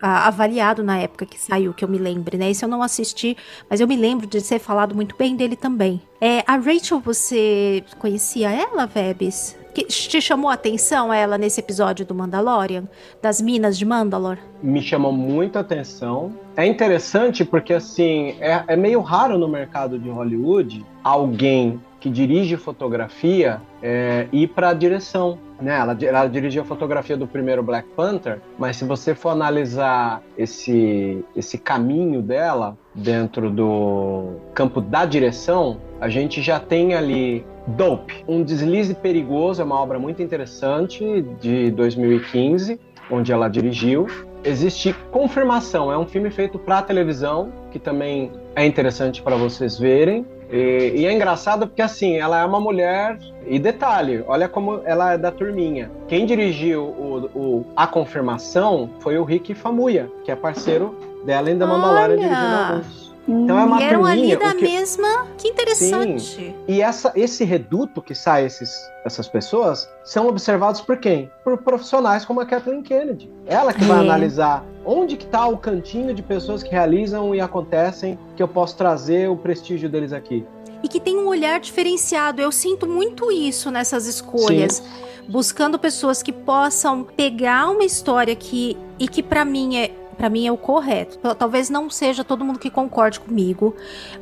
ah, avaliado na época que saiu, que eu me lembre, né? Esse eu não assisti, mas eu me lembro de ser falado muito bem dele também. É, a Rachel, você conhecia ela, Vebs? Que te chamou a atenção ela nesse episódio do Mandalorian? Das minas de Mandalor? me chamou muita atenção. É interessante porque, assim, é, é meio raro no mercado de Hollywood alguém que dirige fotografia é, ir para a direção. Né? Ela, ela dirigiu a fotografia do primeiro Black Panther, mas se você for analisar esse, esse caminho dela dentro do campo da direção, a gente já tem ali Dope, um deslize perigoso, é uma obra muito interessante de 2015, onde ela dirigiu. Existe Confirmação, é um filme feito para televisão, que também é interessante para vocês verem. E, e, é engraçado porque, assim, ela é uma mulher. E detalhe, olha como ela é da turminha. Quem dirigiu o, o A Confirmação foi o Rick Famuya, que é parceiro dela em The Mandalorian dirigindo alguns. Então é uma e eram ali da que... mesma. Que interessante. Sim. E essa, esse reduto que sai esses, essas pessoas são observados por quem? Por profissionais como a Kathleen Kennedy. Ela que vai é. analisar onde que está o cantinho de pessoas que realizam e acontecem que eu posso trazer o prestígio deles aqui. E que tem um olhar diferenciado. Eu sinto muito isso nessas escolhas. Sim. Buscando pessoas que possam pegar uma história que e que para mim é para mim é o correto. Talvez não seja todo mundo que concorde comigo,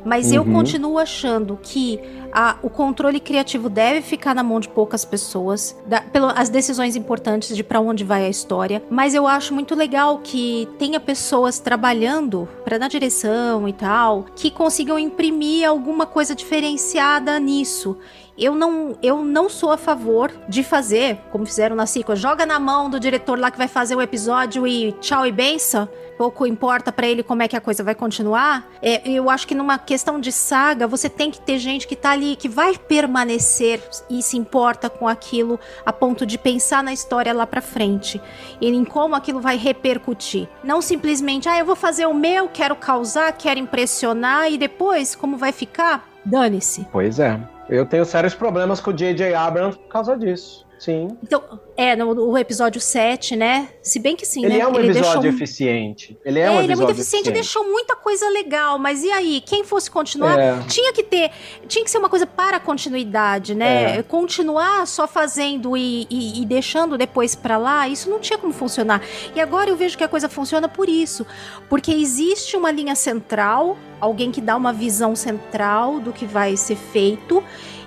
mas uhum. eu continuo achando que a, o controle criativo deve ficar na mão de poucas pessoas, da, pelo, as decisões importantes de para onde vai a história. Mas eu acho muito legal que tenha pessoas trabalhando para na direção e tal, que consigam imprimir alguma coisa diferenciada nisso eu não, eu não sou a favor de fazer, como fizeram na Cico, joga na mão do diretor lá que vai fazer o episódio e tchau e benção. Pouco importa para ele como é que a coisa vai continuar. É, eu acho que numa questão de saga, você tem que ter gente que tá ali, que vai permanecer e se importa com aquilo a ponto de pensar na história lá pra frente. E em como aquilo vai repercutir. Não simplesmente, ah, eu vou fazer o meu, quero causar, quero impressionar e depois, como vai ficar? Dane-se. Pois é. Eu tenho sérios problemas com o J.J. Abrams por causa disso. Sim. Então, é, no, no, episódio 7, né? Se bem que sim, ele né? É um ele episódio eficiente. Ele é, é um ele é muito eficiente, e deixou muita coisa legal. Mas e aí? Quem fosse continuar, é. tinha que ter. Tinha que ser uma coisa para continuidade, né? É. Continuar só fazendo e, e, e deixando depois para lá, isso não tinha como funcionar. E agora eu vejo que a coisa funciona por isso. Porque existe uma linha central, alguém que dá uma visão central do que vai ser feito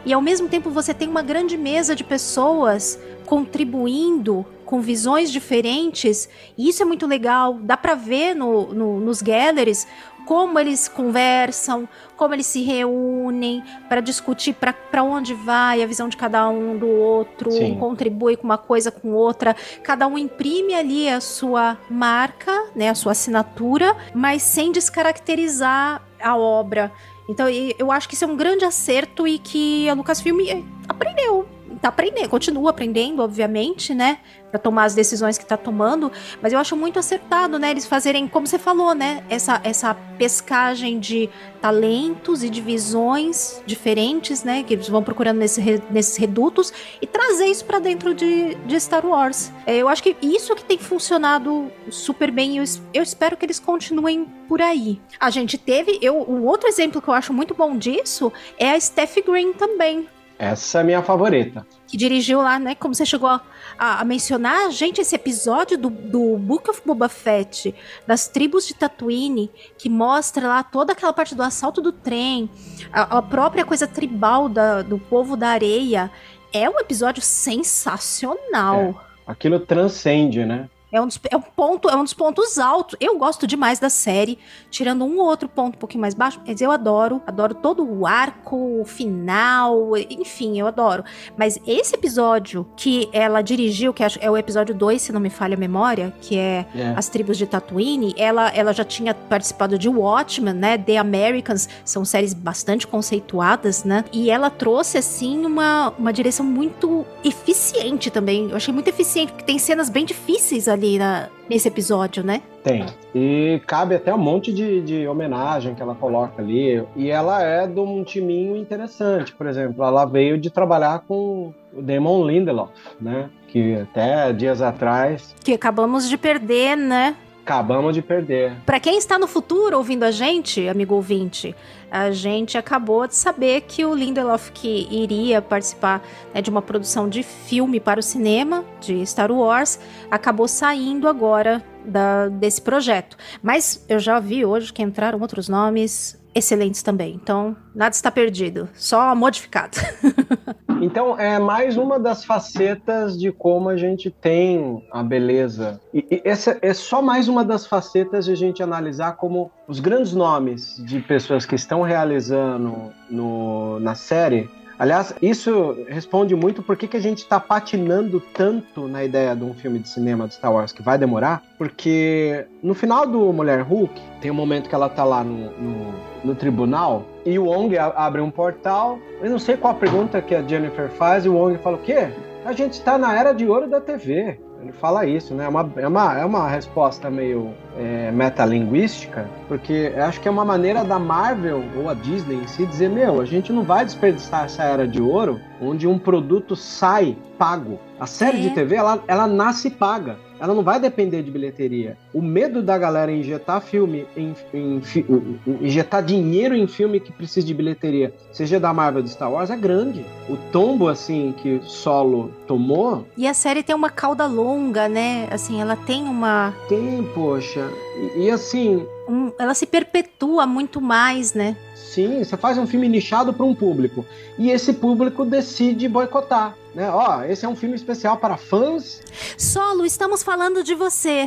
e ao mesmo tempo você tem uma grande mesa de pessoas contribuindo com visões diferentes, e isso é muito legal. Dá para ver no, no, nos galleries como eles conversam, como eles se reúnem para discutir para onde vai a visão de cada um do outro, Sim. um contribui com uma coisa com outra, cada um imprime ali a sua marca, né, a sua assinatura, mas sem descaracterizar a obra. Então, eu acho que isso é um grande acerto e que a Lucasfilm eh, aprendeu. Tá aprendendo, continua aprendendo, obviamente, né? para tomar as decisões que está tomando, mas eu acho muito acertado, né? Eles fazerem, como você falou, né? Essa, essa pescagem de talentos e de visões diferentes, né? Que eles vão procurando nesse, nesses redutos e trazer isso para dentro de, de Star Wars. É, eu acho que isso que tem funcionado super bem. Eu, eu espero que eles continuem por aí. A gente teve, eu, um outro exemplo que eu acho muito bom disso é a Steph Green também. Essa é a minha favorita. Que dirigiu lá, né? Como você chegou a, a, mencionar, gente, esse episódio do, do Book of Boba Fett, das tribos de Tatooine, que mostra lá toda aquela parte do assalto do trem, a, a própria coisa tribal da, do povo da areia, é um episódio sensacional. É, aquilo transcende, né? É um, dos, é um ponto, é um dos pontos altos. Eu gosto demais da série, tirando um ou outro ponto um pouquinho mais baixo, mas eu adoro, adoro todo o arco, o final, enfim, eu adoro. Mas esse episódio que ela dirigiu, que é o episódio 2, se não me falha a memória, que é yeah. É. As Tribos de Tatooine, ela, ela já tinha participado de Watchmen, né? The Americans, são séries bastante conceituadas, né? E ela trouxe, assim, uma, uma direção muito eficiente também. Eu achei muito eficiente, porque tem cenas bem difíceis ali ali na, nesse episódio, né? Tem. E cabe até um monte de, de homenagem que ela coloca ali. E ela é de um timinho interessante. Por exemplo, ela veio de trabalhar com o Damon Lindelof, né? Que até dias atrás. Que acabamos de perder, né? Acabamos de perder. Para quem está no futuro ouvindo a gente, amigo ouvinte, a gente acabou de saber que o Lindelof que iria participar né, de uma produção de filme para o cinema de Star Wars acabou saindo agora da, desse projeto. Mas eu já vi hoje que entraram outros nomes excelentes também. Então, nada está perdido, só modificado. Então, é mais uma das facetas de como a gente tem a beleza. E, e essa é só mais uma das facetas de a gente analisar como os grandes nomes de pessoas que estão realizando no, na série Aliás, isso responde muito por que, que a gente está patinando tanto na ideia de um filme de cinema de Star Wars que vai demorar, porque no final do Mulher Hulk, tem um momento que ela tá lá no, no, no tribunal e o Wong abre um portal. Eu não sei qual a pergunta que a Jennifer faz e o Wong fala: o quê? A gente está na era de ouro da TV. Ele fala isso, né? É uma, é uma, é uma resposta meio é, metalinguística, porque acho que é uma maneira da Marvel ou a Disney em si dizer: meu, a gente não vai desperdiçar essa era de ouro onde um produto sai pago. A série é. de TV, ela, ela nasce paga ela não vai depender de bilheteria. O medo da galera injetar filme, em, em, em, injetar dinheiro em filme que precisa de bilheteria, seja da Marvel ou do Star Wars, é grande. O tombo, assim, que Solo tomou. E a série tem uma cauda longa, né? Assim, ela tem uma. Tem, poxa. E, e assim. Um, ela se perpetua muito mais, né? Sim, você faz um filme nichado para um público. E esse público decide boicotar. Né? Ó, esse é um filme especial para fãs. Solo, estamos falando de você.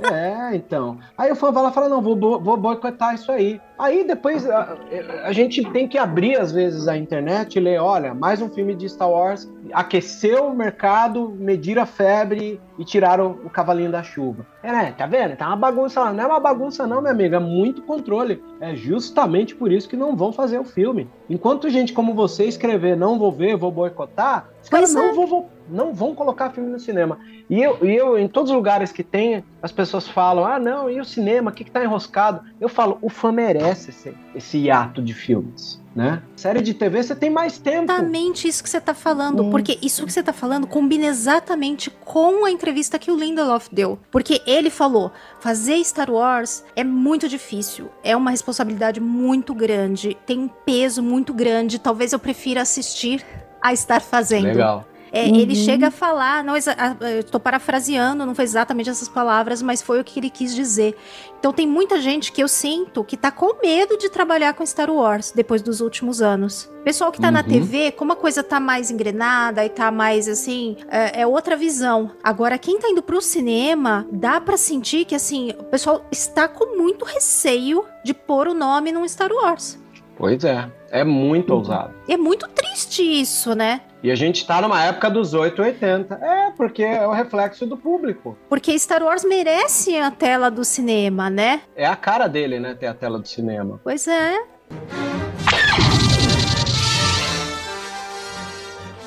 É, então. Aí o fã vai lá e fala: não, vou, vou boicotar isso aí. Aí depois a, a, gente tem que abrir, às vezes, a internet e ler: olha, mais um filme de Star Wars aqueceu o mercado, medir a febre e tiraram o cavalinho da chuva. É, né? Tá vendo? Tá uma bagunça lá. Não é uma bagunça, não, minha amiga. É muito controle. É justamente por isso que não vão fazer o filme. Enquanto gente como você escrever não vou ver, vou boicotar, os caras não, é. vão, vão, não vão colocar filme no cinema. E eu, e eu, em todos os lugares que tem, as pessoas falam: ah, não, e o cinema? O que, que tá enroscado? Eu falo: o fã merece esse, esse hiato de filmes né? Série de TV você tem mais tempo. Exatamente isso que você tá falando, hum. porque isso que você tá falando combina exatamente com a entrevista que o Lindelof deu. Porque ele falou: fazer Star Wars é muito difícil, é uma responsabilidade muito grande, tem um peso muito grande, talvez eu prefira assistir a estar fazendo. Legal. É, uhum. Ele chega a falar, não, estou parafraseando, não foi exatamente essas palavras, mas foi o que ele quis dizer. Então tem muita gente que eu sinto que tá com medo de trabalhar com Star Wars depois dos últimos anos. Pessoal que tá uhum. na TV, como a coisa tá mais engrenada e tá mais assim, é, é, outra visão. Agora, quem tá indo pro cinema, dá para sentir que assim, o pessoal está com muito receio de pôr o nome num Star Wars. Pois é, é muito uhum. ousado. É muito triste isso, né? E a gente tá numa época dos 880. É, porque é o reflexo do público. Porque Star Wars merece a tela do cinema, né? É a cara dele, né, ter a tela do cinema. Pois é.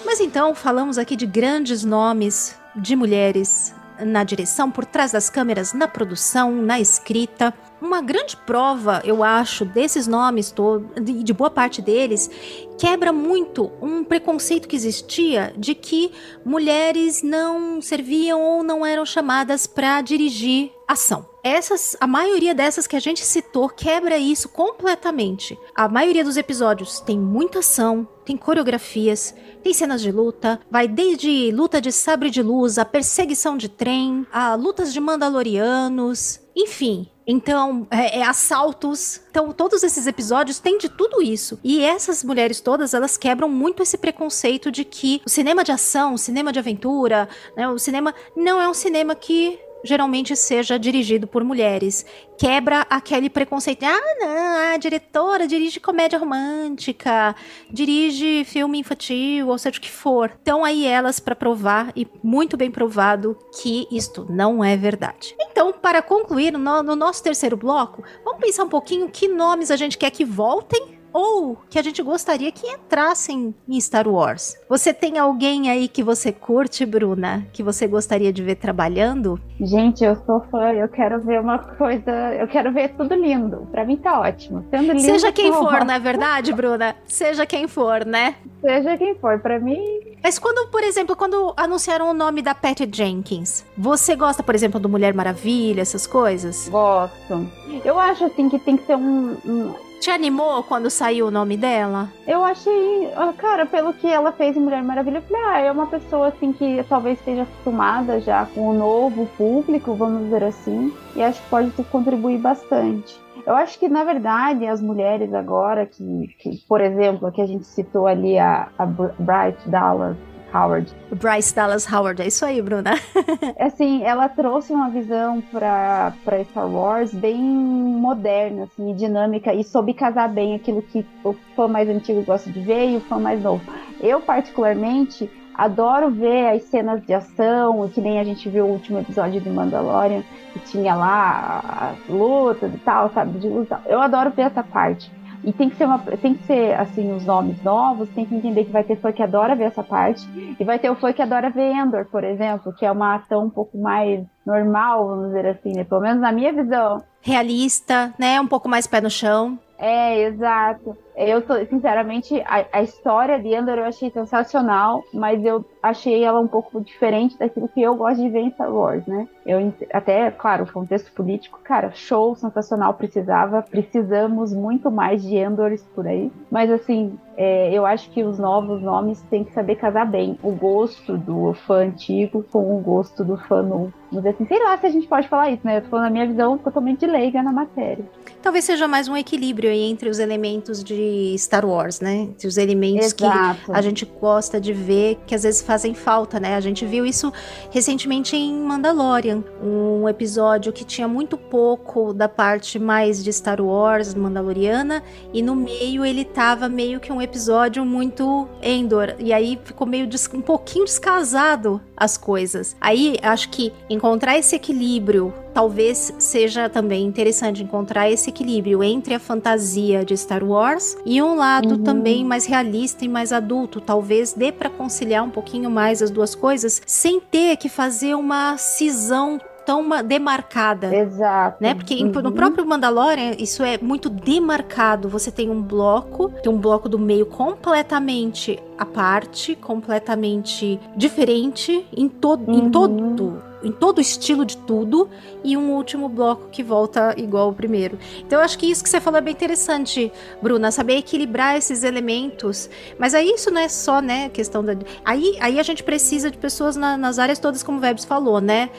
Mas então, falamos aqui de grandes nomes de mulheres na direção, por trás das câmeras, na produção, na escrita. Uma grande prova, eu acho, desses nomes todos, de, de boa parte deles, quebra muito um preconceito que existia de que mulheres não serviam ou não eram chamadas para dirigir ação. Essas, a maioria dessas que a gente citou quebra isso completamente. A maioria dos episódios tem muita ação, tem coreografias, tem cenas de luta, vai desde luta de sabre de luz, a perseguição de trem, a lutas de mandalorianos, enfim, então, é, é, assaltos. Então, todos esses episódios têm de tudo isso. E essas mulheres todas, elas quebram muito esse preconceito de que o cinema de ação, o cinema de aventura, né, o cinema não é um cinema que geralmente seja dirigido por mulheres. Quebra aquele preconceito. Ah, não, a diretora dirige comédia romântica, dirige filme infantil, ou seja o que for. Então aí elas para provar e muito bem provado que isto não é verdade. Então, para concluir, no, no nosso terceiro bloco, vamos pensar um pouquinho que nomes a gente quer que voltem ou que a gente gostaria que entrassem em Star Wars. Você tem alguém aí que você curte, Bruna, que você gostaria de ver trabalhando? Gente, eu sou fã, eu quero ver uma coisa, eu quero ver tudo lindo. Para mim tá ótimo. Sendo lindo, Seja quem for, não é verdade, Bruna? Seja quem for, né? Seja quem for, para mim. Mas quando, por exemplo, quando anunciaram o nome da Patty Jenkins, você gosta, por exemplo, do Mulher Maravilha, essas coisas? Gosto. Eu acho assim que tem que ser um, um te animou quando saiu o nome dela? Eu achei, cara, pelo que ela fez em Mulher Maravilha, eu falei, ah, é uma pessoa assim que talvez esteja acostumada já com o novo público, vamos dizer assim, e acho que pode contribuir bastante. Eu acho que, na verdade, as mulheres agora, que, que por exemplo, que a gente citou ali a, a Bright Dallas Howard. Bryce Dallas Howard, é isso aí, Bruna. assim, ela trouxe uma visão para Star Wars bem moderna, assim, dinâmica e soube casar bem aquilo que o fã mais antigo gosta de ver e o fã mais novo. Eu, particularmente, adoro ver as cenas de ação, que nem a gente viu o último episódio de Mandalorian, que tinha lá as lutas e tal, sabe, de luta. Eu adoro ver essa parte. E tem que ser uma, tem que ser assim os nomes novos, tem que entender que vai ter fã que adora ver essa parte e vai ter o fã que adora ver Endor, por exemplo, que é uma ação um pouco mais normal, vamos dizer assim, né? Pelo menos na minha visão. Realista, né? Um pouco mais pé no chão. É, exato. Eu, sinceramente, a, a, história de Andor eu achei sensacional, mas eu achei ela um pouco diferente daquilo que eu gosto de ver em Star Wars, né? Eu até, claro, o contexto político, cara, show sensacional, precisava, precisamos muito mais de Endors por aí. Mas assim, é, eu acho que os novos nomes têm que saber casar bem o gosto do fã antigo com o gosto do fã novo. Mas assim, sei lá se a gente pode falar isso, né? Eu tô falando a minha visão totalmente leiga na matéria. Talvez seja mais um equilíbrio entre os elementos de Star Wars, né? Entre os elementos Exato. que a gente gosta de ver, que às vezes fazem falta, né? A gente viu isso recentemente em Mandalorian, um episódio que tinha muito pouco da parte mais de Star Wars, Mandaloriana, e no meio ele tava meio que um episódio muito Endor, e aí ficou meio um pouquinho descasado as coisas. Aí acho que encontrar esse equilíbrio talvez seja também interessante encontrar esse equilíbrio entre a fantasia de Star Wars e um lado uhum. também mais realista e mais adulto. Talvez dê para conciliar um pouquinho mais as duas coisas sem ter que fazer uma cisão tão demarcada. Exato. Né? Porque uhum. no próprio Mandalorian isso é muito demarcado. Você tem um bloco, tem um bloco do meio completamente à parte, completamente diferente em, to uhum. em todo em todo o estilo de tudo, e um último bloco que volta igual o primeiro. Então eu acho que isso que você falou é bem interessante, Bruna, saber equilibrar esses elementos. Mas aí isso não é só, né, questão da. Aí, aí a gente precisa de pessoas na, nas áreas todas, como o Vebs falou, né?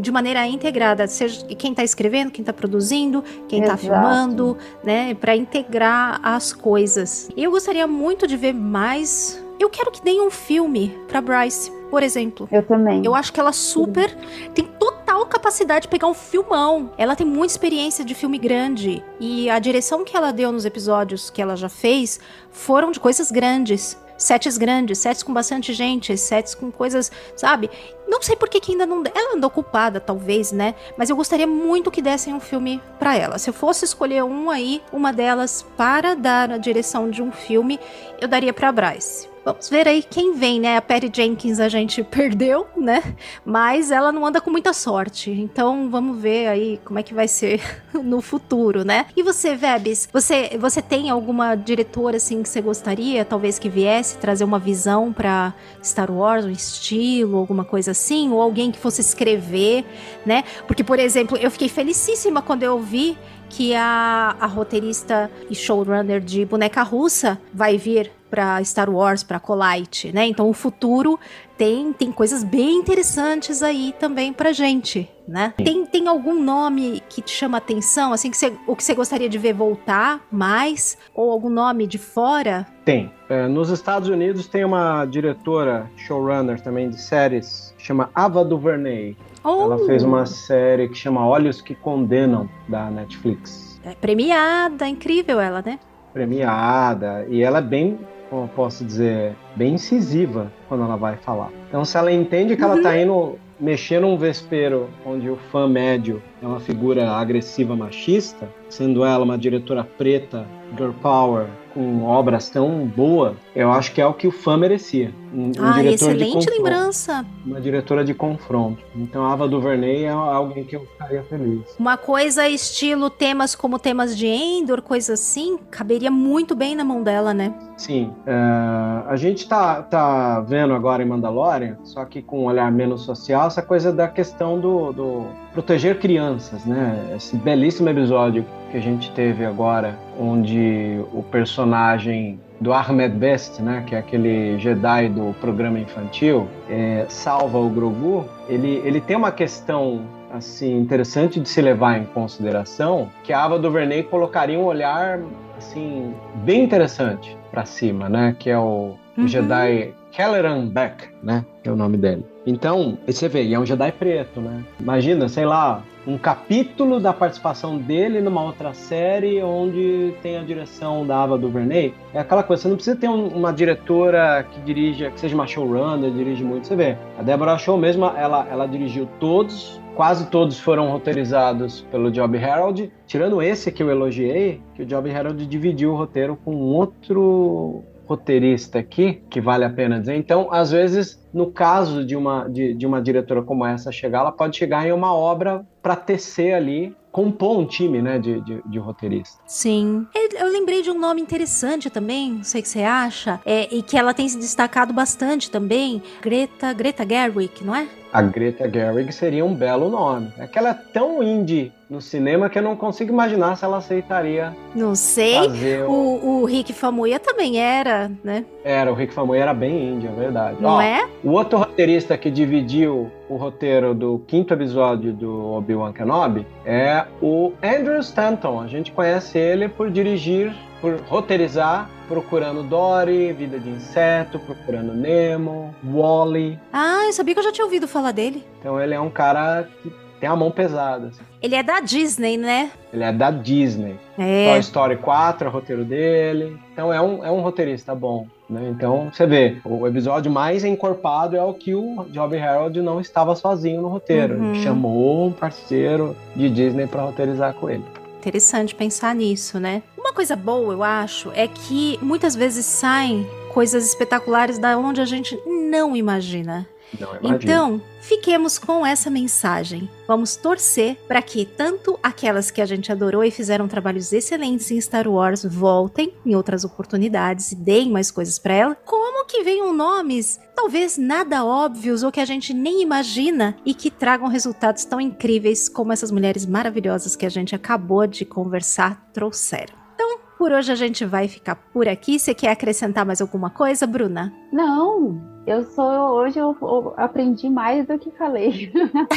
De maneira integrada, seja quem está escrevendo, quem está produzindo, quem está filmando, né? Para integrar as coisas. Eu gostaria muito de ver mais. Eu quero que deem um filme para Bryce por exemplo. Eu também. Eu acho que ela super tem total capacidade de pegar um filmão. Ela tem muita experiência de filme grande e a direção que ela deu nos episódios que ela já fez foram de coisas grandes sets grandes, sets com bastante gente, sets com coisas, sabe? Não sei por que, que ainda não. Ela anda ocupada, talvez, né? Mas eu gostaria muito que dessem um filme para ela. Se eu fosse escolher um aí, uma delas para dar a direção de um filme, eu daria para Bryce. Vamos ver aí quem vem, né? A Perry Jenkins a gente perdeu, né? Mas ela não anda com muita sorte. Então vamos ver aí como é que vai ser no futuro, né? E você, Vebs, você, você tem alguma diretora assim que você gostaria, talvez que viesse trazer uma visão para Star Wars, um estilo, alguma coisa assim, ou alguém que fosse escrever, né? Porque, por exemplo, eu fiquei felicíssima quando eu vi que a, a roteirista e showrunner de Boneca Russa vai vir para Star Wars, para Colite, né? Então o futuro tem, tem coisas bem interessantes aí também pra gente, né? Tem, tem algum nome que te chama atenção, assim, que você, o que você gostaria de ver voltar mais? Ou algum nome de fora? Tem. É, nos Estados Unidos tem uma diretora, showrunner também de séries, chama Ava DuVernay. Oh. Ela fez uma série que chama Olhos que Condenam, da Netflix. É premiada, incrível ela, né? Premiada, e ela é bem como eu posso dizer, bem incisiva quando ela vai falar. Então, se ela entende que ela está indo mexer num vespeiro onde o fã médio é uma figura agressiva machista, sendo ela uma diretora preta, girl power, com obras tão boas, eu acho que é o que o fã merecia. Um, um ah, excelente lembrança. Uma diretora de confronto. Então a Ava DuVernay é alguém que eu ficaria feliz. Uma coisa estilo temas como temas de Endor, coisa assim, caberia muito bem na mão dela, né? Sim. É, a gente tá, tá vendo agora em Mandalorian, só que com um olhar menos social, essa coisa da questão do, do proteger crianças, né? Esse belíssimo episódio que a gente teve agora, onde o personagem do Ahmed Best, né, que é aquele Jedi do programa infantil, é, salva o Grogu, ele, ele tem uma questão assim interessante de se levar em consideração que a Ava DuVernay colocaria um olhar assim bem interessante para cima, né? Que é o, o Jedi Kelleran Beck, né? Que é o nome dele. Então, você vê, é um Jedi preto, né? Imagina, sei lá, um capítulo da participação dele numa outra série onde tem a direção da Ava DuVernay. É aquela coisa, você não precisa ter um- uma diretora que dirija, que seja uma showrunner, dirige muito, você vê. A Deborah Shaw mesma, ela, ela dirigiu todos, quase todos foram roteirizados pelo Job Harold, tirando esse que eu elogiei, que o Job Harold dividiu o roteiro com outro roteirista aqui, que vale a pena dizer. Então, às vezes, no caso de uma, de, de uma diretora como essa chegar, ela pode chegar em uma obra para tecer ali, compor um time né, de, de, de roteirista. Sim. Eu- lembrei de um nome interessante também, não sei o que você acha, é, e que ela tem se destacado bastante também, Greta, Greta Gerwig, não é? A Greta Gerwig seria um belo nome. É que ela é tão indie no cinema que eu não consigo imaginar se ela aceitaria Não sei. fazer. O... O, o Rick Famuyiwa também era, né? Era, o Rick Famuyiwa era bem indie, é verdade. Não Ó, é? O outro roteirista que dividiu o roteiro do quinto episódio do Obi-Wan Kenobi é o Andrew Stanton. A gente conhece ele por dirigir, por roteirizar Procurando Dory, Vida de Inseto, Procurando Nemo, Wall-E. Ah, eu sabia que eu já tinha ouvido falar dele. Então ele é um cara que tem a mão pesada. assim. Ele é da Disney, né? Ele é da Disney. É. Toy Story 4 é o roteiro dele. Então é um, é um roteirista bom. Né? Então você vê, o episódio mais encorpado é o que o Job Harold não estava sozinho no roteiro. Uhum. Ele chamou um parceiro de Disney para roteirizar com ele. Interessante pensar nisso, né? Uma coisa boa, eu acho, é que muitas vezes saem coisas espetaculares da onde a gente não imagina. Então, fiquemos com essa mensagem. Vamos torcer para que tanto aquelas que a gente adorou e fizeram trabalhos excelentes em Star Wars voltem em outras oportunidades e deem mais coisas para ela, como que venham nomes talvez nada óbvios ou que a gente nem imagina e que tragam resultados tão incríveis como essas mulheres maravilhosas que a gente acabou de conversar trouxeram. Então, por hoje a gente vai ficar por aqui. Você quer acrescentar mais alguma coisa, Bruna? Não, eu sou. Hoje eu, eu aprendi mais do que falei.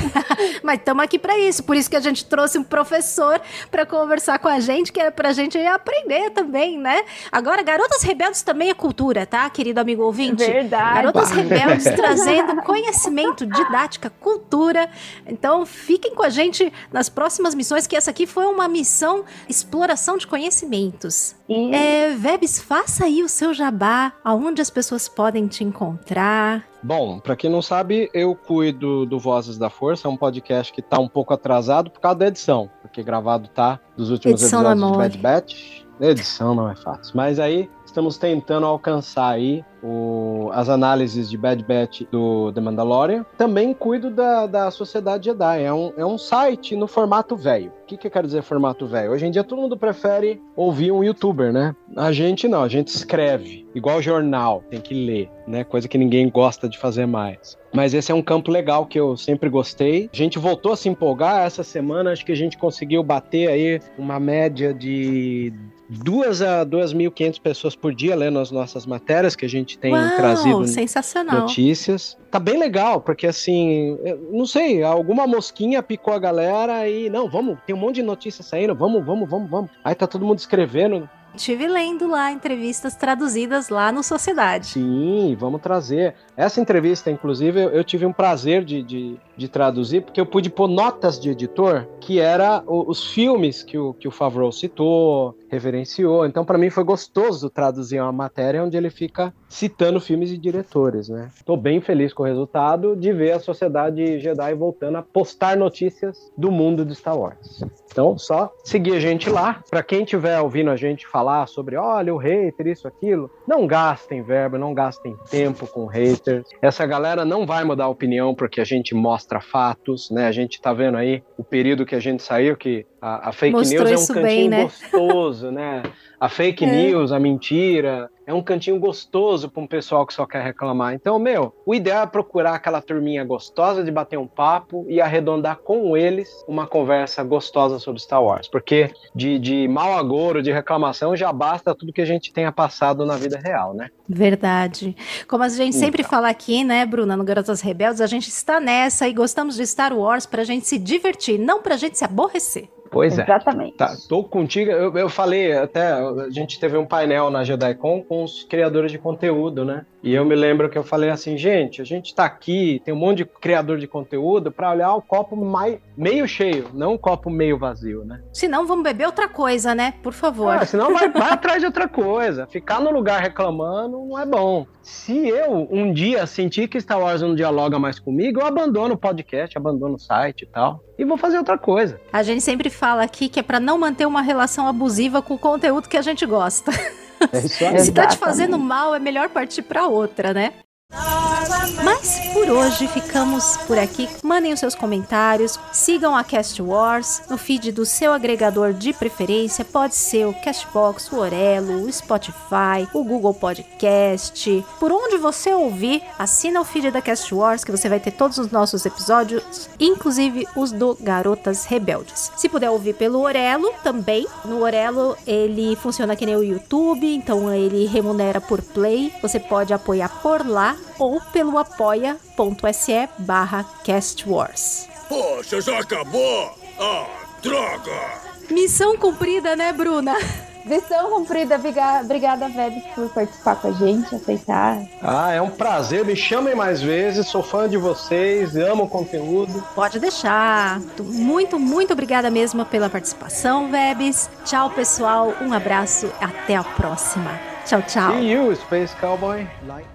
Mas estamos aqui para isso, por isso que a gente trouxe um professor para conversar com a gente, que é pra gente aprender também, né? Agora, Garotas Rebeldes também é cultura, tá, querido amigo ouvinte? Verdade. Garotas Rebeldes trazendo conhecimento, didática, cultura. Então, fiquem com a gente nas próximas missões, que essa aqui foi uma missão exploração de conhecimentos. E É, Vebs, faça aí o seu jabá, aonde as pessoas podem te encontrar. Bom, pra quem não sabe, eu cuido do Vozes da Força, é um podcast que tá um pouco atrasado por causa da edição, porque gravado tá dos últimos Edição episódios de. Bad Batch. Edição não é fácil. Mas aí estamos tentando alcançar aí o- as análises de Bad Batch do The Mandalorian. Também cuido da, da Sociedade Jedi. É um, é um site no formato velho. O que, que eu quero dizer formato velho? Hoje em dia todo mundo prefere ouvir um youtuber, né? A gente não, a gente escreve. Igual jornal, tem que ler, né? Coisa que ninguém gosta de fazer mais. Mas esse é um campo legal que eu sempre gostei. A gente voltou a se empolgar essa semana, acho que a gente conseguiu bater aí uma média de duas a 2.500 pessoas por dia lendo as nossas matérias que a gente tem Uau, trazido sensacional. notícias. Tá bem legal, porque assim, eu não sei, alguma mosquinha picou a galera e não, vamos, tem um monte de notícias saindo, vamos, vamos, vamos, vamos. Aí tá todo mundo escrevendo. Estive lendo lá entrevistas traduzidas lá no Sociedade. Sim, vamos trazer. Essa entrevista, inclusive, eu, eu tive um prazer de, de, de traduzir, porque eu pude pôr notas de editor, que era o- os filmes que o, que o Favreau citou, reverenciou. Então, para mim, foi gostoso traduzir uma matéria onde ele fica citando filmes e diretores, né? Tô bem feliz com o resultado de ver a Sociedade Jedi voltando a postar notícias do mundo de Star Wars. Então, só seguir a gente lá. Para quem estiver ouvindo a gente falar sobre, olha, o hater, isso, aquilo, não gastem verbo, não gastem tempo com haters. Essa galera não vai mudar a opinião porque a gente mostra fatos, né? A gente tá vendo aí o período que a gente saiu, que a, a fake Mostrou news é um cantinho bem, né? gostoso, né? A fake É. news, a mentira, é um cantinho gostoso para um pessoal que só quer reclamar. Então, meu, o ideal é procurar aquela turminha gostosa de bater um papo e arredondar com eles uma conversa gostosa sobre Star Wars. Porque de, de mau agouro, de reclamação, já basta tudo que a gente tenha passado na vida real, né? Verdade. Como a gente sempre Então. fala aqui, né, Bruna, no Garotas Rebeldes, a gente está nessa e gostamos de Star Wars pra gente se divertir, não pra gente se aborrecer. Pois é. Exatamente. Tá, tô contigo. Eu, eu falei até, a gente teve um painel na JediCon com os criadores de conteúdo, né? E eu me lembro que eu falei assim, gente, a gente tá aqui, tem um monte de criador de conteúdo para olhar o copo mai- meio cheio, não o copo meio vazio, né? Se não, vamos beber outra coisa, né? Por favor. Ah, senão vai, vai atrás de outra coisa. Ficar no lugar reclamando não é bom. Se eu um dia sentir que Star Wars não dialoga mais comigo, eu abandono o podcast, abandono o site e tal. E vou fazer outra coisa. A gente sempre fala aqui que é pra não manter uma relação abusiva com o conteúdo que a gente gosta. É isso Se tá te fazendo mal, é melhor partir pra outra, né? Mas por hoje ficamos por aqui. Mandem os seus comentários, sigam a Cast Wars no feed do seu agregador de preferência. Pode ser o Castbox, o Orelo, o Spotify, o Google Podcast. Por onde você ouvir, assina o feed da Cast Wars que você vai ter todos os nossos episódios, inclusive os do Garotas Rebeldes. Se puder ouvir pelo Orelo também, no Orelo ele funciona que nem o YouTube, então ele remunera por play. Você pode apoiar por lá ou pelo apoia.se barra castwars. Poxa, já acabou? Ah, droga! Missão cumprida, né, Bruna? Missão cumprida. Obriga- Obrigada, Vebs, por participar com a gente, aceitar. Ah, é um prazer. Me chamem mais vezes. Sou fã de vocês, amo o conteúdo. Pode deixar. Muito, muito obrigada mesmo pela participação, Vebs. Tchau, pessoal. Um abraço. Até a próxima. Tchau, tchau. See you, Space Cowboy. Lights.